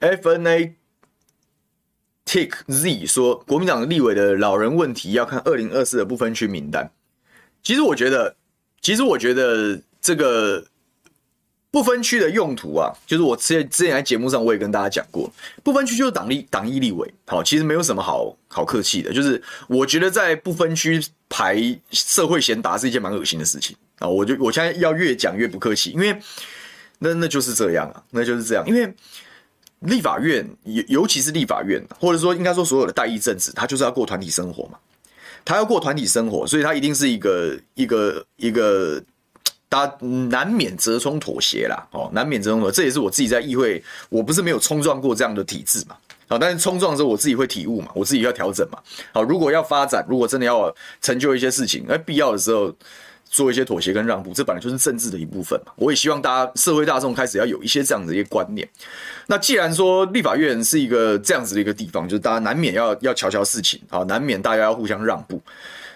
FNA Tick Z 说，国民党立委的老人问题要看二零二四的不分区名单。其实我觉得，其实我觉得这个不分区的用途啊，就是我之前之前在节目上我也跟大家讲过，不分区就是党立党一立委，好，其实没有什么好好客气的，就是我觉得在不分区排社会贤达是一件蛮恶心的事情啊，我就我现在要越讲越不客气，因为那那就是这样啊，那就是这样，因为立法院尤尤其是立法院，或者说应该说所有的代议政治，他就是要过团体生活嘛。他要过团体生活，所以他一定是一个一个一个，大家难免折冲妥协啦，哦，难免折冲妥。这也是我自己在议会，我不是没有冲撞过这样的体制嘛，好，但是冲撞的时候我自己会体悟嘛，我自己要调整嘛，好，如果要发展，如果真的要成就一些事情，而必要的时候。做一些妥协跟让步，这本来就是政治的一部分嘛。我也希望大家社会大众开始要有一些这样子一些观念。那既然说立法院是一个这样子的一个地方，就是大家难免要要瞧瞧事情啊，难免大家要互相让步。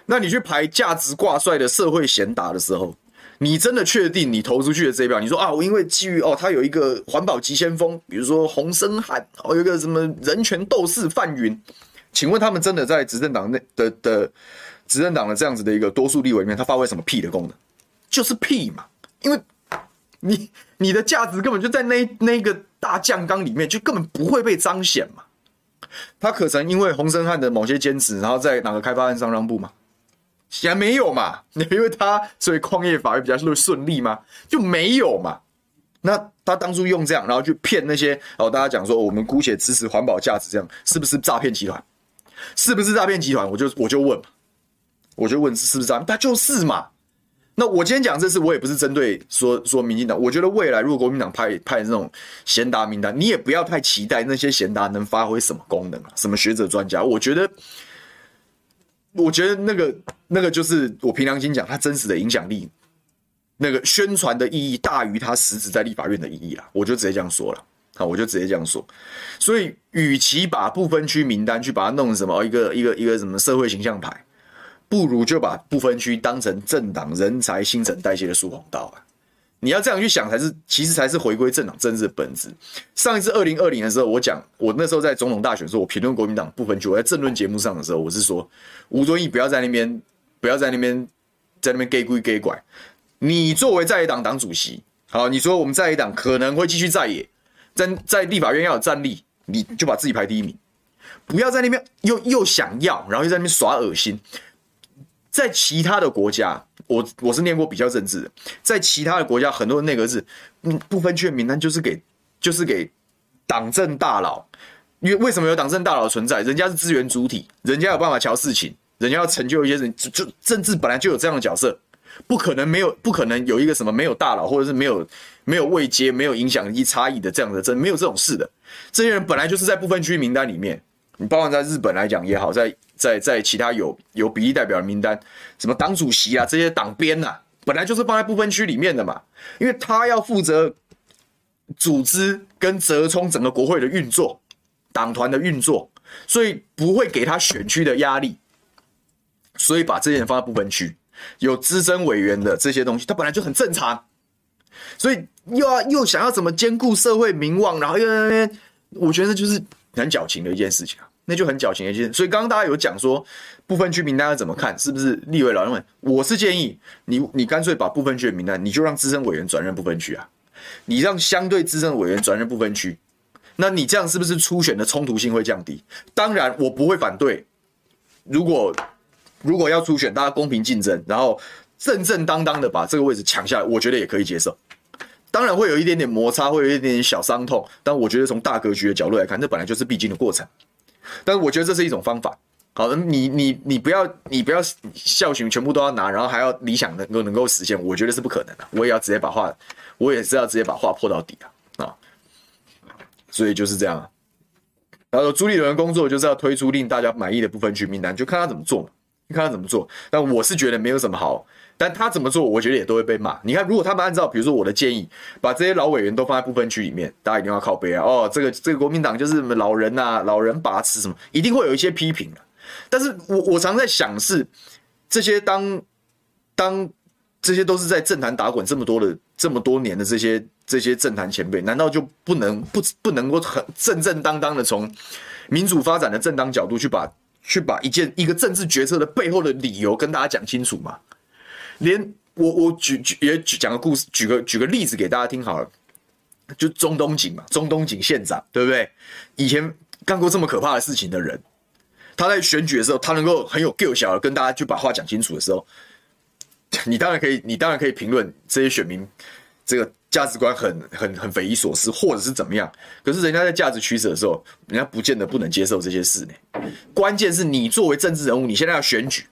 那你去排价值挂帅的社会贤达的时候，你真的确定你投出去的这一票？你说啊，我因为基于哦，他有一个环保急先锋，比如说洪森汉，哦，有一个什么人权斗士范云，请问他们真的在执政党内的的？执政党的这样子的一个多数立委里面，他发挥什么屁的功能？就是屁嘛！因为你你的价值根本就在那那个大酱缸里面，就根本不会被彰显嘛。他可曾因为洪森汉的某些坚持，然后在哪个开发案上让步吗？显然没有嘛。<laughs> 因为他所以矿业法会比较顺利吗？就没有嘛。那他当初用这样，然后去骗那些哦，大家讲说我们姑且支持环保价值，这样是不是诈骗集团？是不是诈骗集团？我就我就问。我就问是不是这样？他就是嘛。那我今天讲这事，我也不是针对说说民进党。我觉得未来如果国民党派派这种贤达名单，你也不要太期待那些贤达能发挥什么功能啊，什么学者专家。我觉得，我觉得那个那个就是我凭良心讲，他真实的影响力，那个宣传的意义大于他实质在立法院的意义啦。我就直接这样说了，好，我就直接这样说。所以，与其把不分区名单去把它弄成什么一个一个一个什么社会形象牌。不如就把不分区当成政党人才新陈代谢的疏洪道啊！你要这样去想，才是其实才是回归政党政治的本质。上一次二零二零的时候，我讲我那时候在总统大选的时候，我评论国民党不分区，我在政论节目上的时候，我是说吴敦义不要在那边，不要在那边，在那边 gay 规 gay 拐。你作为在野党党主席，好，你说我们在野党可能会继续在野，在在立法院要有战力，你就把自己排第一名，不要在那边又又想要，然后又在那边耍恶心。在其他的国家，我我是念过比较政治的，在其他的国家，很多的内阁制，嗯，不分区的名单就是给就是给党政大佬，因为为什么有党政大佬存在？人家是资源主体，人家有办法瞧事情，人家要成就一些人，就就政治本来就有这样的角色，不可能没有，不可能有一个什么没有大佬，或者是没有没有位阶、没有影响力差异的这样的，真没有这种事的，这些人本来就是在不分区名单里面。你包括在日本来讲也好，在在在其他有有比例代表的名单，什么党主席啊这些党鞭呐，本来就是放在不分区里面的嘛，因为他要负责组织跟折冲整个国会的运作，党团的运作，所以不会给他选区的压力，所以把这些人放在不分区，有资深委员的这些东西，他本来就很正常，所以又要又想要怎么兼顾社会名望，然后又那边，我觉得就是很矫情的一件事情啊。那就很矫情的一件，所以刚刚大家有讲说不分区名单要怎么看，是不是立委老人们？我是建议你，你干脆把不分区的名单，你就让资深委员转任不分区啊，你让相对资深委员转任不分区，那你这样是不是初选的冲突性会降低？当然我不会反对，如果如果要初选，大家公平竞争，然后正正当当的把这个位置抢下来，我觉得也可以接受。当然会有一点点摩擦，会有一点点小伤痛，但我觉得从大格局的角度来看，这本来就是必经的过程。但是我觉得这是一种方法。好的，你你你不要你不要校训全部都要拿，然后还要理想能够能够实现，我觉得是不可能的。我也要直接把话，我也是要直接把话破到底啊啊！所以就是这样。然后朱立伦工作就是要推出令大家满意的部分区名单，就看他怎么做，嘛看他怎么做。但我是觉得没有什么好。但他怎么做，我觉得也都会被骂。你看，如果他们按照比如说我的建议，把这些老委员都放在不分区里面，大家一定要靠北啊！哦，这个这个国民党就是什么老人呐、啊，老人把持什么，一定会有一些批评的。但是我我常在想是，这些当当这些都是在政坛打滚这么多的这么多年的这些这些政坛前辈，难道就不能不不能够很正正当当的从民主发展的正当角度去把去把一件一个政治决策的背后的理由跟大家讲清楚吗？连我我举举也举讲个故事，举个举个例子给大家听好了，就中东锦嘛，中东锦县长对不对？以前干过这么可怕的事情的人，他在选举的时候，他能够很有 g 小的跟大家就把话讲清楚的时候，你当然可以，你当然可以评论这些选民这个价值观很很很匪夷所思，或者是怎么样。可是人家在价值取舍的时候，人家不见得不能接受这些事呢。关键是你作为政治人物，你现在要选举，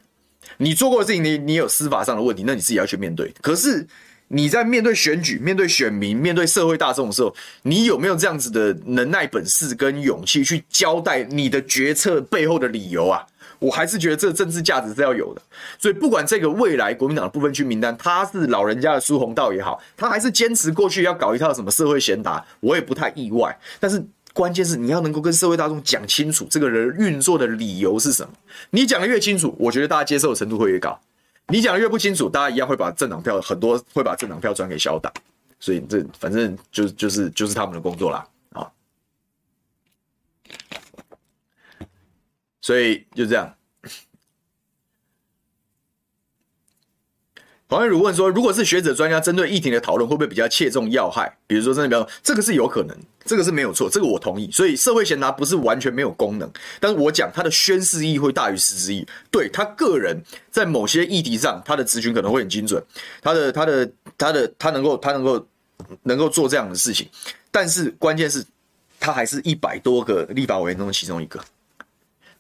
你做过的事情，你你有司法上的问题，那你自己要去面对。可是你在面对选举、面对选民、面对社会大众的时候，你有没有这样子的能耐、本事跟勇气去交代你的决策背后的理由啊？我还是觉得这政治价值是要有的，所以不管这个未来国民党的不分区名单，他是老人家的苏宏道也好，他还是坚持过去要搞一套什么社会贤达，我也不太意外。但是关键是你要能够跟社会大众讲清楚这个人运作的理由是什么。你讲的越清楚，我觉得大家接受的程度会越高；你讲的越不清楚，大家一样会把政党票很多会把政党票转给小党。所以这反正就就是就是他们的工作啦啊。所以就这样。黄玉如问说：“如果是学者专家针对议题的讨论，会不会比较切中要害？比如说，真的比较这个是有可能，这个是没有错，这个我同意。所以社会贤达不是完全没有功能，但是我讲他的宣示意义会大于实质意义。对他个人在某些议题上，他的咨询可能会很精准，他的他的他的他能够他能够能够做这样的事情，但是关键是，他还是一百多个立法委员中的其中一个。”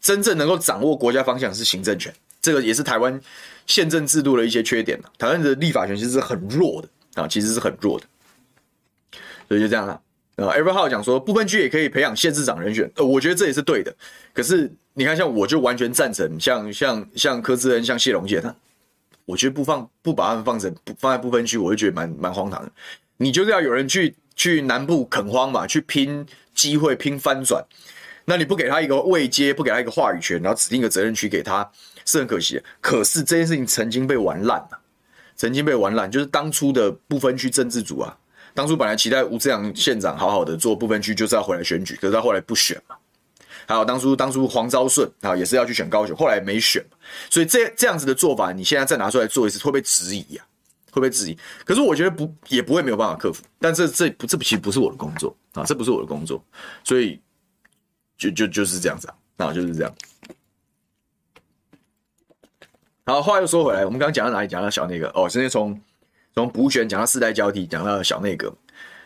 真正能够掌握国家方向是行政权，这个也是台湾宪政制度的一些缺点。台湾的立法权其实是很弱的啊，其实是很弱的。所以就这样了。呃，Everhard 讲说不分区也可以培养县市长人选，呃，我觉得这也是对的。可是你看，像我就完全赞成，像像像柯志恩、像谢龙介他，我觉得不放不把他们放成放在不分区，我就觉得蛮蛮荒唐的。你就是要有人去去南部垦荒嘛，去拼机会、拼翻转。那你不给他一个位阶，不给他一个话语权，然后指定一个责任区给他，是很可惜的。可是这件事情曾经被玩烂了，曾经被玩烂，就是当初的不分区政治组啊，当初本来期待吴志扬县长好好的做不分区，就是要回来选举，可是他后来不选嘛。还有当初当初黄昭顺啊，也是要去选高雄，后来没选。所以这这样子的做法，你现在再拿出来做一次，会被质疑呀、啊，会被质疑。可是我觉得不也不会没有办法克服，但这这不这其实不是我的工作啊，这不是我的工作，所以。就就就是这样子啊，那就是这样。好，话又说回来，我们刚刚讲到哪里？讲到小内阁哦，现在从从补选讲到世代交替，讲到小内阁。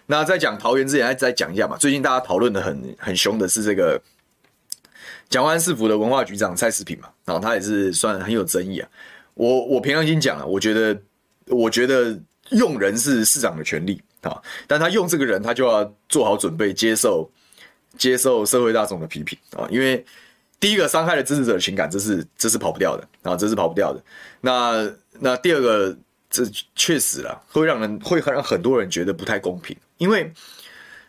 那在讲桃园之前，再再讲一下嘛。最近大家讨论的很很凶的是这个蒋万市府的文化局长蔡世平嘛，然后他也是算很有争议啊。我我凭良心讲啊，我觉得我觉得用人是市长的权利啊，但他用这个人，他就要做好准备接受。接受社会大众的批评啊，因为第一个伤害了支持者的情感，这是这是跑不掉的啊，这是跑不掉的。那那第二个，这确实啦，会让人会让很多人觉得不太公平，因为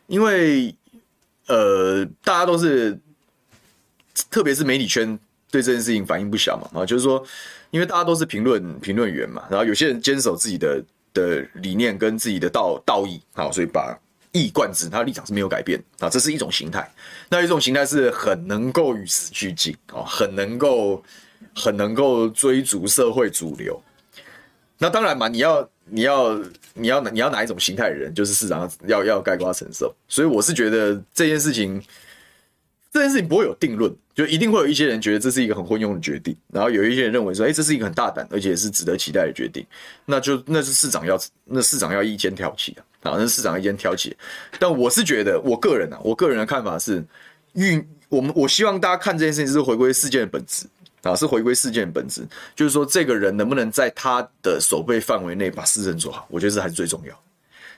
因为呃，大家都是，特别是媒体圈对这件事情反应不小嘛啊，就是说，因为大家都是评论评论员嘛，然后有些人坚守自己的的理念跟自己的道道义，好，所以把。一以贯之，他的立场是没有改变啊，这是一种形态。那一种形态是很能够与时俱进啊，很能够很能够追逐社会主流。那当然嘛，你要你要你要你要哪一种形态的人，就是市长要要概括承受。所以我是觉得这件事情，这件事情不会有定论，就一定会有一些人觉得这是一个很昏庸的决定，然后有一些人认为说，哎，这是一个很大胆而且是值得期待的决定。那就那是市长要那市长要一肩挑起的。啊，那市长一间挑起，但我是觉得，我个人啊，我个人的看法是，运我们我希望大家看这件事情是回归事件的本质啊，是回归事件的本质，就是说这个人能不能在他的守备范围内把事情做好，我觉得这还是最重要。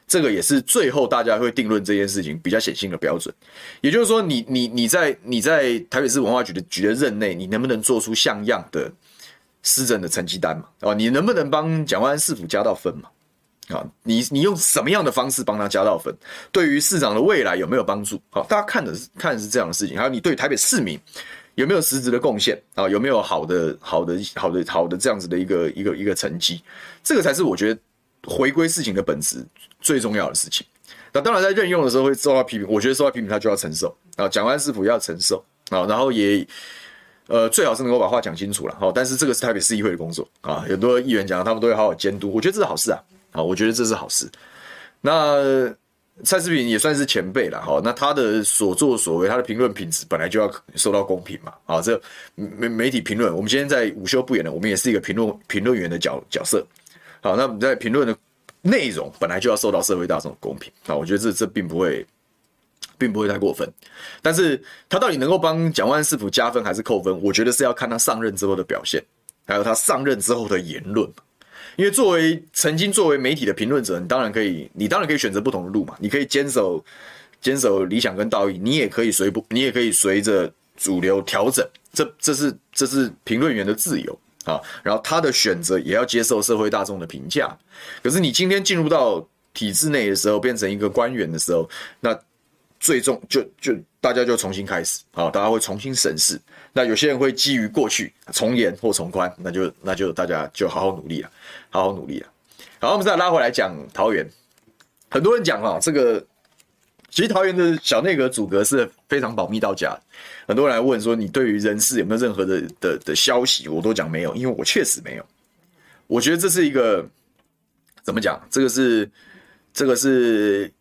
这个也是最后大家会定论这件事情比较显性的标准。也就是说你，你你你在你在台北市文化局的局的任内，你能不能做出像样的施政的成绩单嘛？啊，你能不能帮蒋万安市府加到分嘛？啊，你你用什么样的方式帮他加到分？对于市长的未来有没有帮助？好，大家看的是看的是这样的事情。还有你对台北市民有没有实质的贡献啊？有没有好的好的好的好的这样子的一个一个一个成绩？这个才是我觉得回归事情的本质最重要的事情。那当然在任用的时候会受到批评，我觉得受到批评他就要承受啊，蒋万师傅要承受啊，然后也呃，最好是能够把话讲清楚了，好，但是这个是台北市议会的工作啊，很多议员讲，他们都会好好监督，我觉得这是好事啊，啊，我觉得这是好事。那蔡思平也算是前辈了，哈，那他的所作所为，他的评论品质本来就要受到公平嘛，啊，这媒媒体评论，我们今天在午休不演了，我们也是一个评论评论员的角角色，好，那我们在评论的内容本来就要受到社会大众的公平，啊，我觉得这这并不会。并不会太过分，但是他到底能够帮蒋万师傅加分还是扣分？我觉得是要看他上任之后的表现，还有他上任之后的言论。因为作为曾经作为媒体的评论者，你当然可以，你当然可以选择不同的路嘛。你可以坚守坚守理想跟道义，你也可以随不，你也可以随着主流调整。这这是这是评论员的自由啊。然后他的选择也要接受社会大众的评价。可是你今天进入到体制内的时候，变成一个官员的时候，那。最终就就大家就重新开始啊，大家会重新审视。那有些人会基于过去从严或从宽，那就那就大家就好好努力了，好好努力了。好，我们再拉回来讲桃园。很多人讲啊，这个其实桃园的小内阁组阁是非常保密到家。很多人来问说，你对于人事有没有任何的的的消息？我都讲没有，因为我确实没有。我觉得这是一个怎么讲？这个是这个是。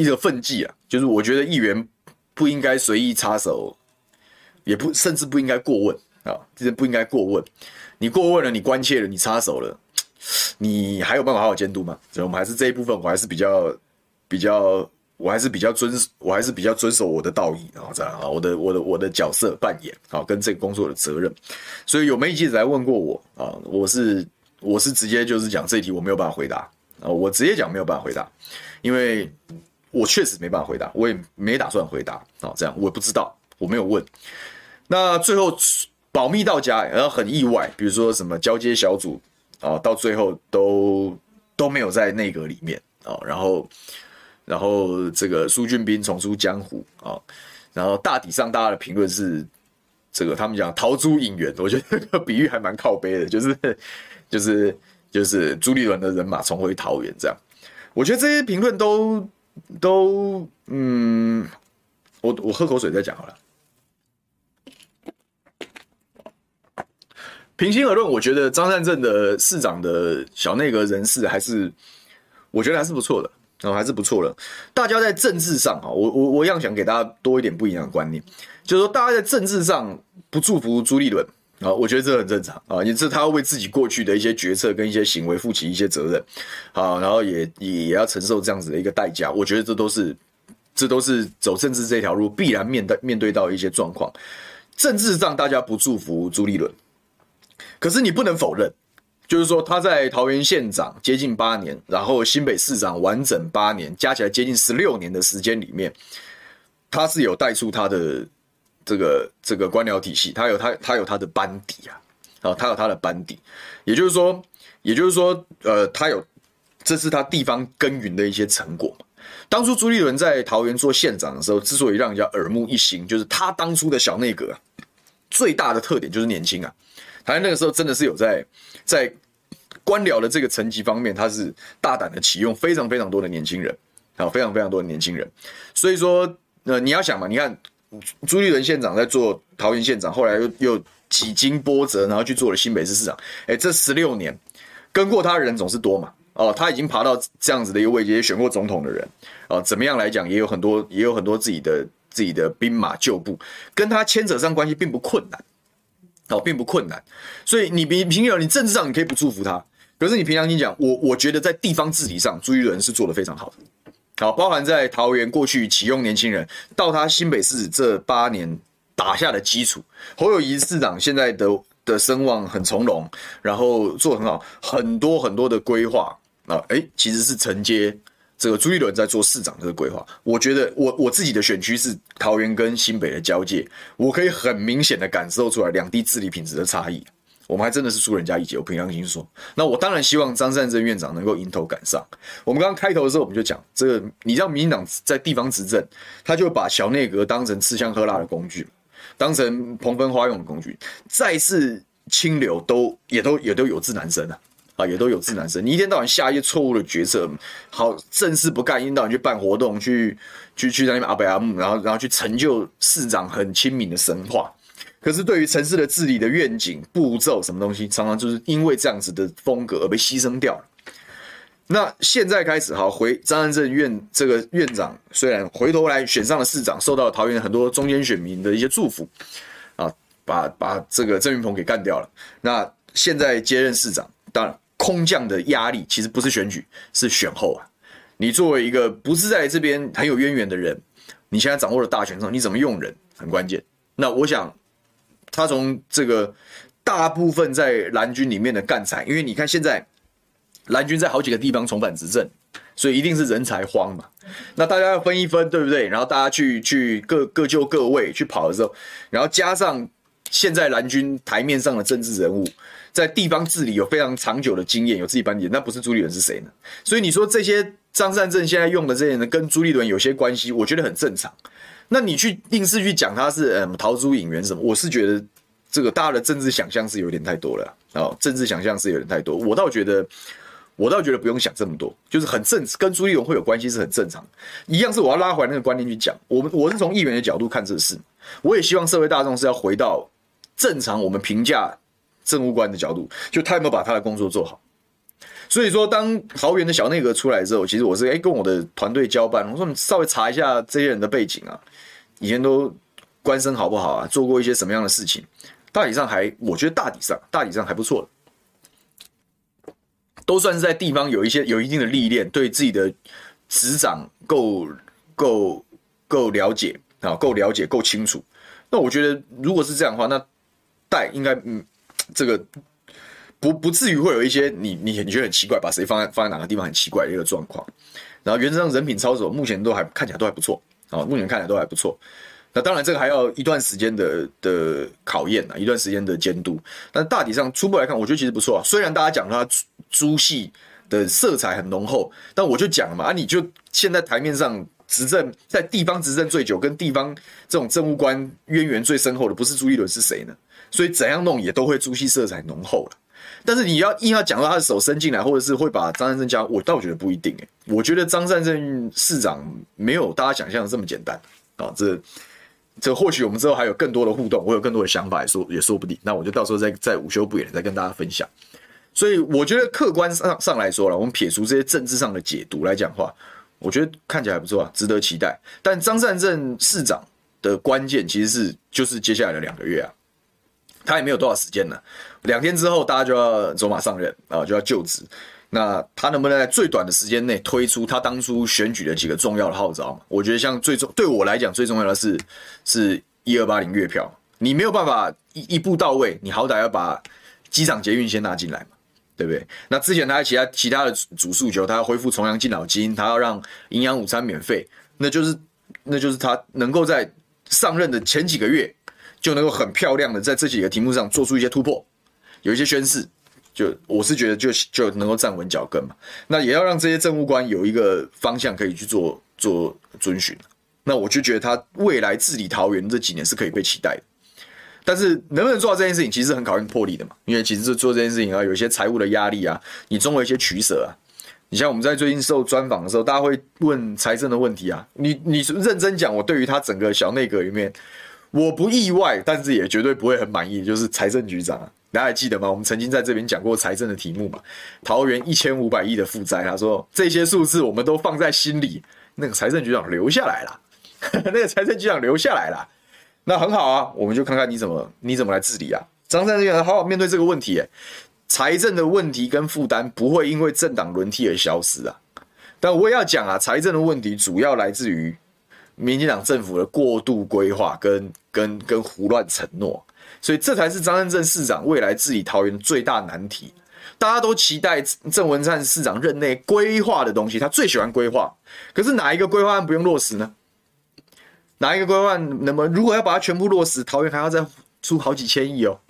一个分际啊，就是我觉得议员不应该随意插手，也不甚至不应该过问啊，就是不应该过问。你过问了，你关切了，你插手了，<tsk> 你还有办法好好监督吗？所以我们还是这一部分，我还是比较比较，我还是比较遵，我还是比较遵守我的道义啊，这样啊，我的我的我的角色扮演啊，跟这个工作的责任。所以有媒体记者来问过我啊，我是我是直接就是讲这一题我没有办法回答啊，我直接讲没有办法回答，因为。我确实没办法回答，我也没打算回答啊。这样我不知道，我没有问。那最后保密到家，然后很意外，比如说什么交接小组啊，到最后都都没有在内阁里面啊。然后，然后这个苏俊斌重出江湖啊。然后大体上大家的评论是，这个他们讲逃出影园，我觉得这个比喻还蛮靠北的，就是 <laughs> 就是就是朱立伦的人马重回桃园这样。我觉得这些评论都。都嗯，我我喝口水再讲好了。平心而论，我觉得张善政的市长的小内阁人事还是，我觉得还是不错的，然后还是不错的。大家在政治上啊，我我我一样想给大家多一点不一样的观念，就是说大家在政治上不祝福朱立伦。啊，我觉得这很正常啊，也是他要为自己过去的一些决策跟一些行为负起一些责任，啊，然后也也要承受这样子的一个代价。我觉得这都是，这都是走政治这条路必然面对面对到一些状况。政治上大家不祝福朱立伦，可是你不能否认，就是说他在桃园县长接近八年，然后新北市长完整八年，加起来接近十六年的时间里面，他是有带出他的。这个这个官僚体系，他有他他有他的班底啊，啊，他有他的班底，也就是说，也就是说，呃，他有，这是他地方耕耘的一些成果。当初朱立伦在桃园做县长的时候，之所以让人家耳目一新，就是他当初的小内阁，最大的特点就是年轻啊。他那个时候真的是有在在官僚的这个层级方面，他是大胆的启用非常非常多的年轻人啊，非常非常多的年轻人。所以说，呃，你要想嘛，你看。朱立伦县长在做桃园县长，后来又又几经波折，然后去做了新北市市长。哎，这十六年跟过他的人总是多嘛？哦，他已经爬到这样子的一个位置，也选过总统的人，哦，怎么样来讲，也有很多也有很多自己的自己的兵马旧部，跟他牵扯上关系并不困难，哦，并不困难。所以你比平友，你政治上你可以不祝福他，可是你平常心讲，我我觉得在地方治理上，朱一伦是做得非常好的。好，包含在桃园过去启用年轻人，到他新北市这八年打下的基础。侯友宜市长现在的的声望很从容，然后做得很好，很多很多的规划啊，哎，其实是承接这个朱立伦在做市长这个规划。我觉得我我自己的选区是桃园跟新北的交界，我可以很明显的感受出来两地治理品质的差异。我们还真的是输人家一截，我凭良心说。那我当然希望张善政院长能够迎头赶上。我们刚刚开头的时候，我们就讲这个，你知道民进党在地方执政，他就把小内阁当成吃香喝辣的工具，当成澎湃花用的工具，再次清流都也都也都有志难伸啊，啊，也都有志难伸。你一天到晚下一些错误的决策，好正事不干，一天到晚去办活动，去去去那边阿北阿木，然后然后去成就市长很亲民的神话。可是对于城市的治理的愿景、步骤什么东西，常常就是因为这样子的风格而被牺牲掉。那现在开始，好，回张安镇院这个院长，虽然回头来选上了市长，受到了桃园很多中间选民的一些祝福，啊，把把这个郑云鹏给干掉了。那现在接任市长，当然空降的压力其实不是选举，是选后啊。你作为一个不是在这边很有渊源的人，你现在掌握了大权之后，你怎么用人很关键。那我想，他从这个大部分在蓝军里面的干才，因为你看现在。蓝军在好几个地方重返执政，所以一定是人才荒嘛。那大家要分一分，对不对？然后大家去去各各就各位去跑的时候，然后加上现在蓝军台面上的政治人物，在地方治理有非常长久的经验，有自己班底，那不是朱立伦是谁呢？所以你说这些张善政现在用的这些人跟朱立伦有些关系，我觉得很正常。那你去硬是去讲他是嗯逃出影园什么，我是觉得这个大家的政治想象是有点太多了哦，政治想象是有点太多，我倒觉得。我倒觉得不用想这么多，就是很正，跟朱立伦会有关系是很正常。一样是我要拉回来那个观念去讲，我们我是从议员的角度看这个事，我也希望社会大众是要回到正常我们评价政务官的角度，就他有没有把他的工作做好。所以说，当桃园的小内阁出来之后，其实我是哎跟我的团队交办，我说你稍微查一下这些人的背景啊，以前都官声好不好啊，做过一些什么样的事情，大体上还我觉得大体上大体上还不错。都算是在地方有一些有一定的历练，对自己的执掌够够够了解啊，够了解够清楚。那我觉得如果是这样的话，那带应该嗯，这个不不至于会有一些你你你觉得很奇怪，把谁放在放在哪个地方很奇怪的一个状况。然后原则上人品操守目前都还看起来都还不错啊，目前看起来都还不错。那当然，这个还要一段时间的的考验啊，一段时间的监督。但大体上初步来看，我觉得其实不错啊。虽然大家讲他朱系的色彩很浓厚，但我就讲嘛，啊，你就现在台面上执政在地方执政最久，跟地方这种政务官渊源最深厚的，不是朱立伦是谁呢？所以怎样弄也都会朱熹色彩浓厚了。但是你要硬要讲到他的手伸进来，或者是会把张善政加，我倒觉得不一定诶。我觉得张善政市长没有大家想象的这么简单啊，这。这或许我们之后还有更多的互动，我有更多的想法也说也说不定。那我就到时候再再午休不远再跟大家分享。所以我觉得客观上上来说了，我们撇除这些政治上的解读来讲话，我觉得看起来还不错啊，值得期待。但张善政市长的关键其实是就是接下来的两个月啊，他也没有多少时间了，两天之后大家就要走马上任啊，就要就职。那他能不能在最短的时间内推出他当初选举的几个重要的号召？我觉得像最重对我来讲最重要的是是一二八零月票，你没有办法一一步到位，你好歹要把机场捷运先拿进来嘛，对不对？那之前他其他其他的主诉求，他要恢复重阳敬老金，他要让营养午餐免费，那就是那就是他能够在上任的前几个月就能够很漂亮的在这几个题目上做出一些突破，有一些宣示。就我是觉得就就能够站稳脚跟嘛，那也要让这些政务官有一个方向可以去做做遵循。那我就觉得他未来治理桃园这几年是可以被期待的，但是能不能做到这件事情，其实很考验魄力的嘛。因为其实是做这件事情啊，有一些财务的压力啊，你总有一些取舍啊。你像我们在最近受专访的时候，大家会问财政的问题啊，你你认真讲，我对于他整个小内阁里面，我不意外，但是也绝对不会很满意，就是财政局长。大家还记得吗？我们曾经在这边讲过财政的题目嘛？桃园一千五百亿的负债，他说这些数字我们都放在心里。那个财政局长留下来了，<laughs> 那个财政局长留下来了，那很好啊，我们就看看你怎么你怎么来治理啊。张善政好好面对这个问题，财政的问题跟负担不会因为政党轮替而消失啊。但我也要讲啊，财政的问题主要来自于民进党政府的过度规划跟跟跟胡乱承诺。所以这才是张善政市长未来治理桃园的最大难题。大家都期待郑文灿市长任内规划的东西，他最喜欢规划。可是哪一个规划案不用落实呢？哪一个规划案？那么如果要把它全部落实，桃园还要再出好几千亿哦。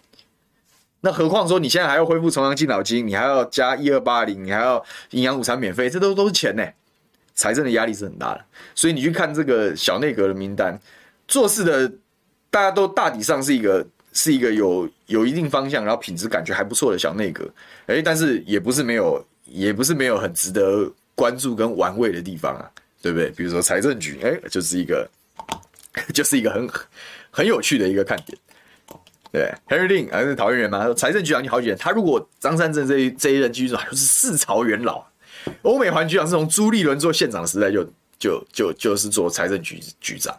那何况说你现在还要恢复重阳敬老金，你还要加一二八零，你还要营养午餐免费，这都都是钱呢。财政的压力是很大的。所以你去看这个小内阁的名单，做事的大家都大体上是一个。是一个有有一定方向，然后品质感觉还不错的小内阁，诶，但是也不是没有，也不是没有很值得关注跟玩味的地方啊，对不对？比如说财政局，诶，就是一个，<laughs> 就是一个很很有趣的一个看点。对，Henry Lin 还是桃园人嘛？财政局长你好几年，他如果张善政这一这一任继续做，就是四朝元老。欧美环局长是从朱立伦做县长时代就就就就是做财政局局长，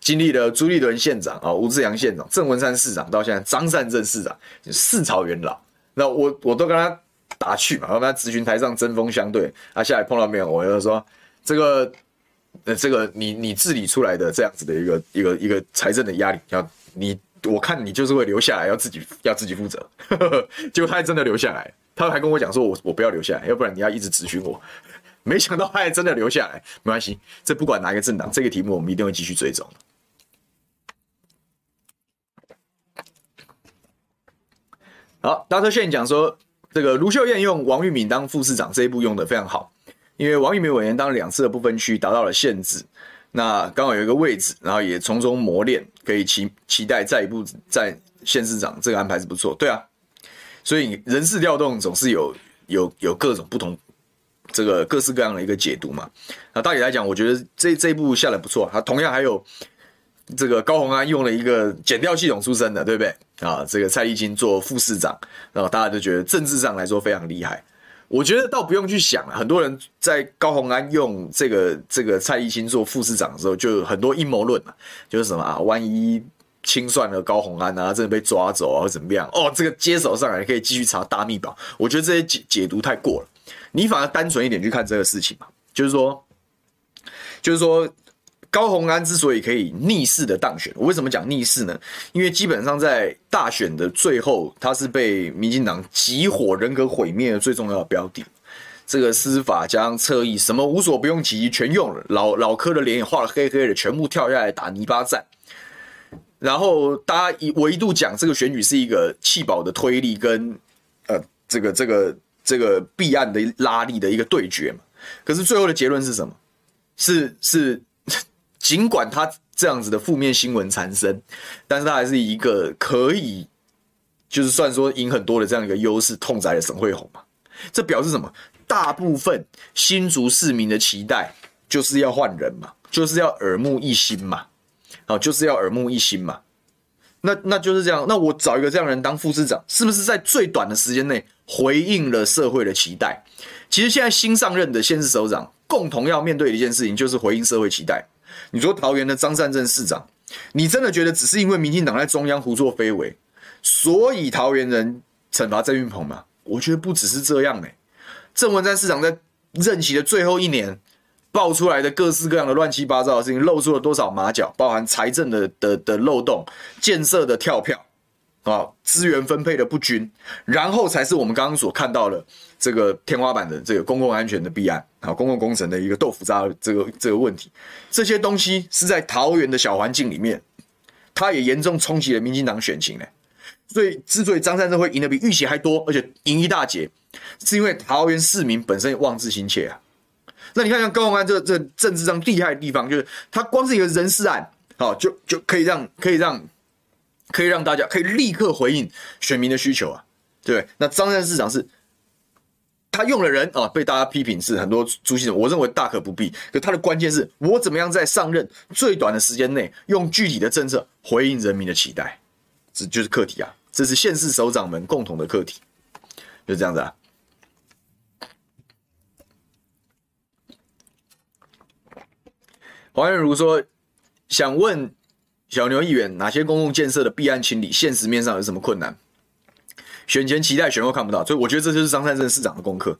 经历了朱立伦县长啊、吴志扬县长、郑文山市长，到现在张善政市长，四朝元老。那我我都跟他打趣嘛，我跟他咨询台上针锋相对，他下来碰到面，我就说这个呃这个你你治理出来的这样子的一个一个一个财政的压力，要你我看你就是会留下来，要自己要自己负责。<laughs> 结果他还真的留下来。他还跟我讲说我：“我不要留下来，要不然你要一直质询我。<laughs> ”没想到他还真的留下来，没关系，这不管哪一个政党，这个题目我们一定会继续追踪。好，大特现讲说，这个卢秀燕用王玉敏当副市长这一步用的非常好，因为王玉敏委员当两次的不分区达到了限制，那刚好有一个位置，然后也从中磨练，可以期期待再一步在县市长这个安排是不错，对啊。所以人事调动总是有有有各种不同，这个各式各样的一个解读嘛。那大体来讲，我觉得这这一步下来不错。他同样还有这个高虹安用了一个减调系统出身的，对不对？啊，这个蔡力清做副市长，然后大家就觉得政治上来说非常厉害。我觉得倒不用去想了，很多人在高虹安用这个这个蔡力清做副市长的时候，就很多阴谋论嘛，就是什么啊，万一。清算了高虹安啊，真的被抓走啊，或怎么样？哦，这个接手上来可以继续查大秘宝。我觉得这些解解读太过了，你反而单纯一点去看这个事情嘛。就是说，就是说，高虹安之所以可以逆势的当选，我为什么讲逆势呢？因为基本上在大选的最后，他是被民进党集火人格毁灭的最重要的标的。这个司法将侧翼，什么无所不用其极全用了，老老柯的脸也画了黑黑的，全部跳下来打泥巴战。然后大家一我一度讲这个选举是一个弃保的推力跟呃这个这个这个弊案的拉力的一个对决嘛，可是最后的结论是什么？是是 <laughs> 尽管他这样子的负面新闻缠身，但是他还是一个可以就是算说赢很多的这样一个优势，痛宰了沈慧虹嘛。这表示什么？大部分新竹市民的期待就是要换人嘛，就是要耳目一新嘛。哦，就是要耳目一新嘛，那那就是这样。那我找一个这样的人当副市长，是不是在最短的时间内回应了社会的期待？其实现在新上任的县市首长共同要面对的一件事情，就是回应社会期待。你说桃园的张善政市长，你真的觉得只是因为民进党在中央胡作非为，所以桃园人惩罚郑运鹏吗？我觉得不只是这样哎，郑文灿市长在任期的最后一年。爆出来的各式各样的乱七八糟的事情，露出了多少马脚？包含财政的的的漏洞、建设的跳票啊、资源分配的不均，然后才是我们刚刚所看到的这个天花板的这个公共安全的弊案啊，公共工程的一个豆腐渣的这个这个问题。这些东西是在桃园的小环境里面，它也严重冲击了民进党选情呢。所以，之所以张善政会赢得比预期还多，而且赢一大截，是因为桃园市民本身望志心切啊。那你看，像高虹安这这政治上厉害的地方，就是他光是一个人事案，好，就就可以让可以让可以让大家可以立刻回应选民的需求啊，对。那张任市长是，他用了人啊，被大家批评是很多朱系统，我认为大可不必。可他的关键是我怎么样在上任最短的时间内，用具体的政策回应人民的期待，这就是课题啊，这是县市首长们共同的课题，就这样子啊。黄彦如说：“想问小牛议员，哪些公共建设的弊案清理，现实面上有什么困难？选前期待，选后看不到，所以我觉得这就是张善政市长的功课。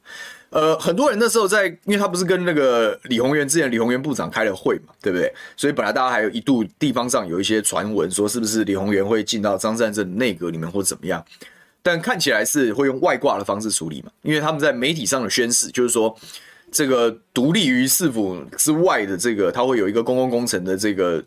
呃，很多人那时候在，因为他不是跟那个李鸿源之前李鸿源部长开了会嘛，对不对？所以本来大家还有一度地方上有一些传闻，说是不是李鸿源会进到张善政内阁里面或怎么样？但看起来是会用外挂的方式处理嘛，因为他们在媒体上的宣示就是说。”这个独立于市府之外的这个，它会有一个公共工程的这个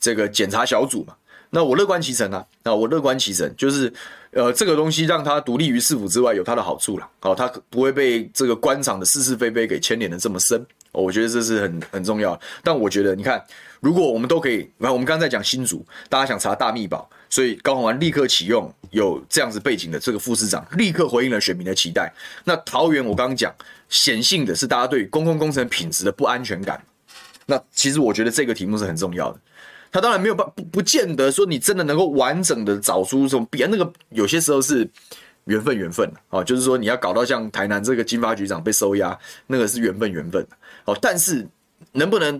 这个检查小组嘛？那我乐观其成啊，那我乐观其成，就是呃，这个东西让它独立于市府之外有它的好处了。哦，它不会被这个官场的是是非非给牵连的这么深。我觉得这是很很重要。但我觉得，你看，如果我们都可以，那我们刚才在讲新竹，大家想查大秘宝，所以高虹安立刻启用有这样子背景的这个副市长，立刻回应了选民的期待。那桃园，我刚刚讲。显性的是大家对公共工程品质的不安全感，那其实我觉得这个题目是很重要的。他当然没有办不不见得说你真的能够完整的找出这种别那个有些时候是缘分缘分啊，就是说你要搞到像台南这个金发局长被收押，那个是缘分缘分哦，但是能不能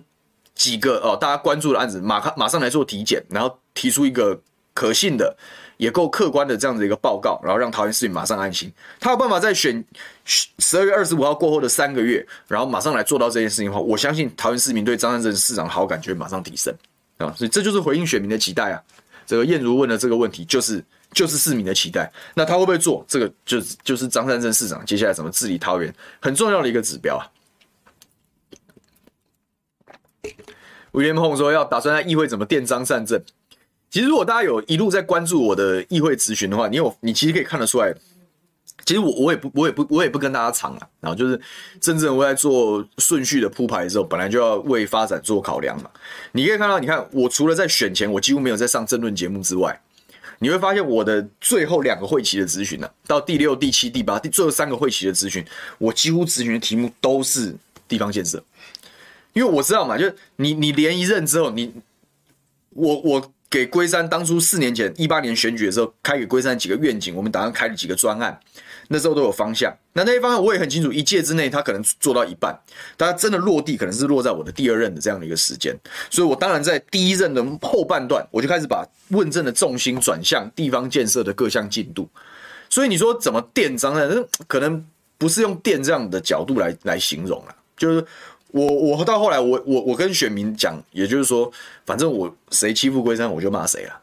几个哦大家关注的案子马上马上来做体检，然后提出一个可信的也够客观的这样子一个报告，然后让桃园市民马上安心，他有办法在选十二月二十五号过后的三个月，然后马上来做到这件事情的话，我相信桃园市民对张善政市长的好感就会马上提升。啊，所以这就是回应选民的期待啊！这个燕如问的这个问题，就是就是市民的期待。那他会不会做？这个就是就是张善政市长接下来怎么治理桃园很重要的一个指标啊。威廉碰说要打算在议会怎么电张善政。其实如果大家有一路在关注我的议会咨询的话，你有你其实可以看得出来。其实我我也不我也不我也不跟大家藏了，然后就是真正我在做顺序的铺排的时候，本来就要为发展做考量嘛。你可以看到，你看我除了在选前我几乎没有在上政论节目之外，你会发现我的最后两个会期的咨询呢，到第六、第七、第八、第最后三个会期的咨询，我几乎咨询的题目都是地方建设，因为我知道嘛，就是你你连一任之后，你我我。给龟山当初四年前一八年选举的时候，开给龟山几个愿景，我们打算开了几个专案，那时候都有方向。那那些方向我也很清楚，一届之内他可能做到一半，但他真的落地可能是落在我的第二任的这样的一个时间。所以我当然在第一任的后半段，我就开始把问政的重心转向地方建设的各项进度。所以你说怎么电张呢？可能不是用电这样的角度来来形容了，就是。我我到后来我，我我跟选民讲，也就是说，反正我谁欺负龟山，我就骂谁了。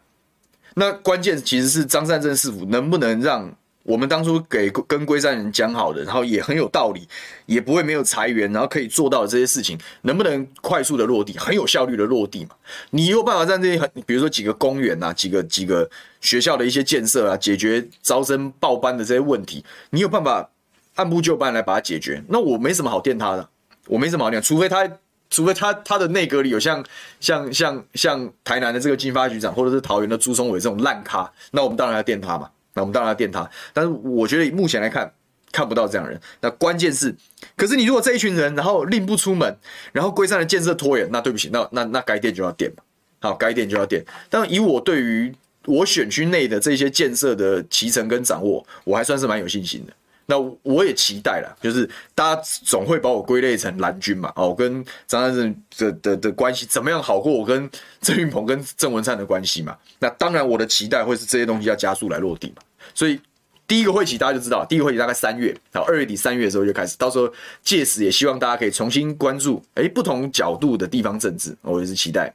那关键其实是张善政市府能不能让我们当初给跟龟山人讲好的，然后也很有道理，也不会没有裁员，然后可以做到的这些事情，能不能快速的落地，很有效率的落地嘛？你有办法在这些很，比如说几个公园啊，几个几个学校的一些建设啊，解决招生报班的这些问题，你有办法按部就班来把它解决，那我没什么好电他的。我没什么好讲，除非他，除非他他的内阁里有像像像像台南的这个金发局长，或者是桃园的朱松伟这种烂咖，那我们当然要电他嘛，那我们当然要电他。但是我觉得目前来看看不到这样人。那关键是，可是你如果这一群人，然后令不出门，然后龟山的建设拖延，那对不起，那那那该电就要电嘛。好，该电就要电。但以我对于我选区内的这些建设的期程跟掌握，我还算是蛮有信心的。那我也期待了，就是大家总会把我归类成蓝军嘛，哦，跟张三正的的的关系怎么样好过我跟郑运鹏跟郑文灿的关系嘛？那当然我的期待会是这些东西要加速来落地嘛。所以第一个会期大家就知道，第一个会期大概三月，然后二月底三月的时候就开始，到时候届时也希望大家可以重新关注，诶，不同角度的地方政治，我也是期待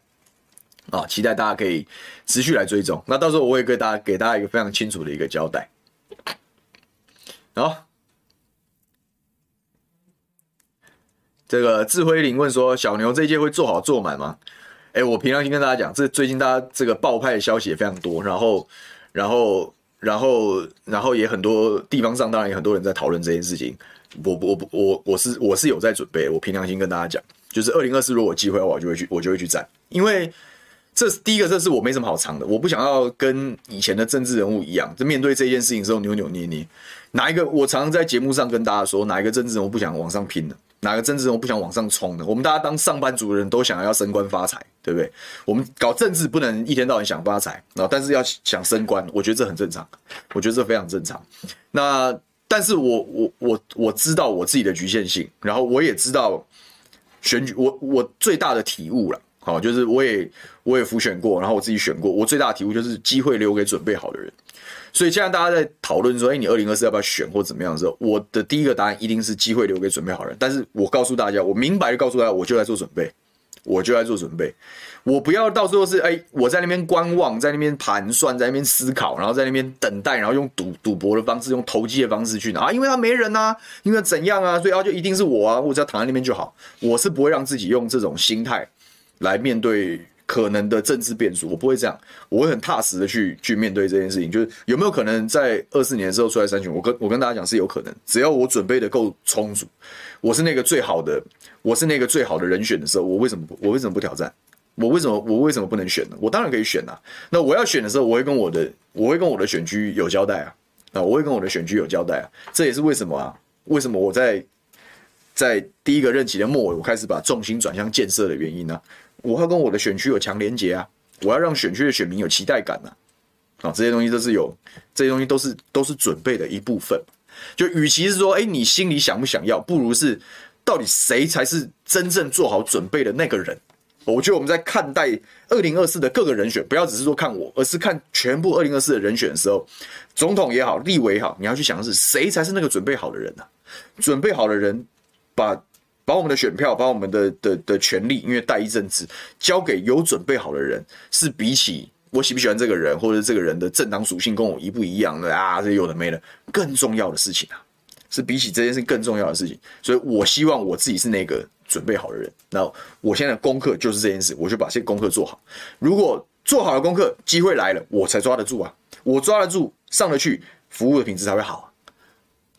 啊，期待大家可以持续来追踪。那到时候我也给大家给大家一个非常清楚的一个交代。好，这个智慧灵问说：“小牛这一届会做好做满吗？”哎，我平常心跟大家讲，这最近大家这个爆派的消息也非常多，然后，然后，然后，然后也很多地方上当然也很多人在讨论这件事情。我我我我是我是有在准备，我平常心跟大家讲，就是二零二四如果有机会的话，我就会去我就会去站，因为。这第一个，这是我没什么好藏的。我不想要跟以前的政治人物一样，就面对这件事情之后扭扭捏捏。哪一个？我常常在节目上跟大家说，哪一个政治人物不想往上拼的？哪个政治人物不想往上冲的？我们大家当上班族的人都想要升官发财，对不对？我们搞政治不能一天到晚想发财啊，但是要想升官，我觉得这很正常，我觉得这非常正常。那但是我我我我知道我自己的局限性，然后我也知道选举，我我最大的体悟了。好，就是我也我也辅选过，然后我自己选过。我最大的体悟就是机会留给准备好的人。所以现在大家在讨论说，哎、你二零二四要不要选或怎么样的时候，我的第一个答案一定是机会留给准备好的人。但是我告诉大家，我明白的告诉大家，我就在做准备，我就在做准备。我不要到时候是哎、我在那边观望，在那边盘算，在那边思考，然后在那边等待，然后用赌赌博的方式，用投机的方式去拿，因为他没人啊，因为怎样啊，所以他就一定是我啊，我只要躺在那边就好。我是不会让自己用这种心态。来面对可能的政治变数，我不会这样，我会很踏实的去去面对这件事情。就是有没有可能在二四年的时候出来参选？我跟我跟大家讲是有可能，只要我准备的够充足，我是那个最好的，我是那个最好的人选的时候，我为什么不我为什么不挑战？我为什么我为什么不能选呢？我当然可以选啊。那我要选的时候，我会跟我的我会跟我的选区有交代啊。那我会跟我的选区有交代啊。这也是为什么啊？为什么我在在第一个任期的末尾，我开始把重心转向建设的原因呢、我会跟我的选区有强连结啊，我要让选区的选民有期待感呐，啊，这些东西都是有，这些东西都是都是准备的一部分。就与其是说，哎，你心里想不想要，不如是到底谁才是真正做好准备的那个人。我觉得我们在看待二零二四的各个人选，不要只是说看我，而是看全部二零二四的人选的时候，总统也好，立委也好，你要去想的是谁才是那个准备好的人呢？准备好的人，把把我们的选票，把我们的的的权利，因为代议政治交给有准备好的人，是比起我喜不喜欢这个人，或者这个人的政党属性跟我一不一样的啊，这有的没的，更重要的事情啊，是比起这件事更重要的事情。所以我希望我自己是那个。准备好的人，那我现在的功课就是这件事，我就把这些功课做好。如果做好了功课，机会来了，我才抓得住啊！我抓得住，上得去，服务的品质才会好，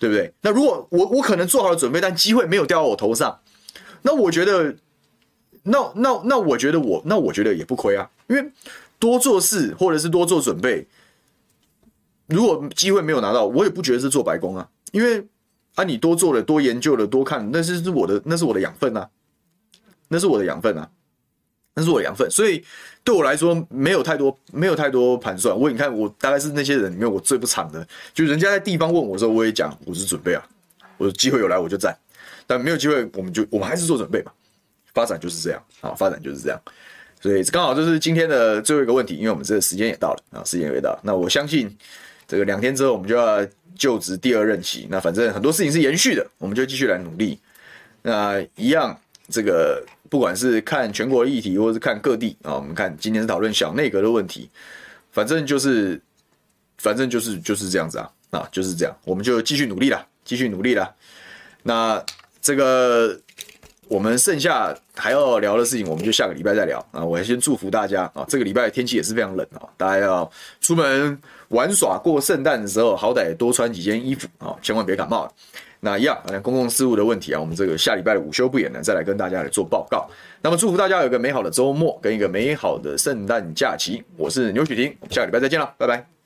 对不对？那如果我我可能做好了准备，但机会没有掉到我头上，那我觉得，那那那我觉得我那我觉得也不亏啊，因为多做事或者是多做准备，如果机会没有拿到，我也不觉得是做白工啊，因为。啊，你多做了，多研究了，多看，那是是我的，那是我的养分啊，那是我的养分啊，那是我养分。所以对我来说，没有太多，没有太多盘算。我你看，我大概是那些人里面我最不长的，就人家在地方问我的时候，我也讲我是准备啊，我机会有来我就在，但没有机会，我们就我们还是做准备嘛。发展就是这样啊，发展就是这样。所以刚好就是今天的最后一个问题，因为我们这个时间也到了啊，时间也到了。那我相信这个两天之后我们就要。就职第二任期，那反正很多事情是延续的，我们就继续来努力。那一样，这个不管是看全国议题，或是看各地啊，我们看今天是讨论小内阁的问题，反正就是，反正就是就是这样子啊，啊，就是这样，我们就继续努力了，继续努力了。那这个我们剩下还要聊的事情，我们就下个礼拜再聊啊。我还先祝福大家啊，这个礼拜天气也是非常冷啊，大家要出门。玩耍过圣诞的时候，好歹多穿几件衣服啊，千万别感冒。那一样，公共事务的问题啊，我们这个下礼拜的午休不演呢，再来跟大家来做报告。那么祝福大家有一个美好的周末跟一个美好的圣诞假期。我是牛雪婷，我们下个礼拜再见了，拜拜。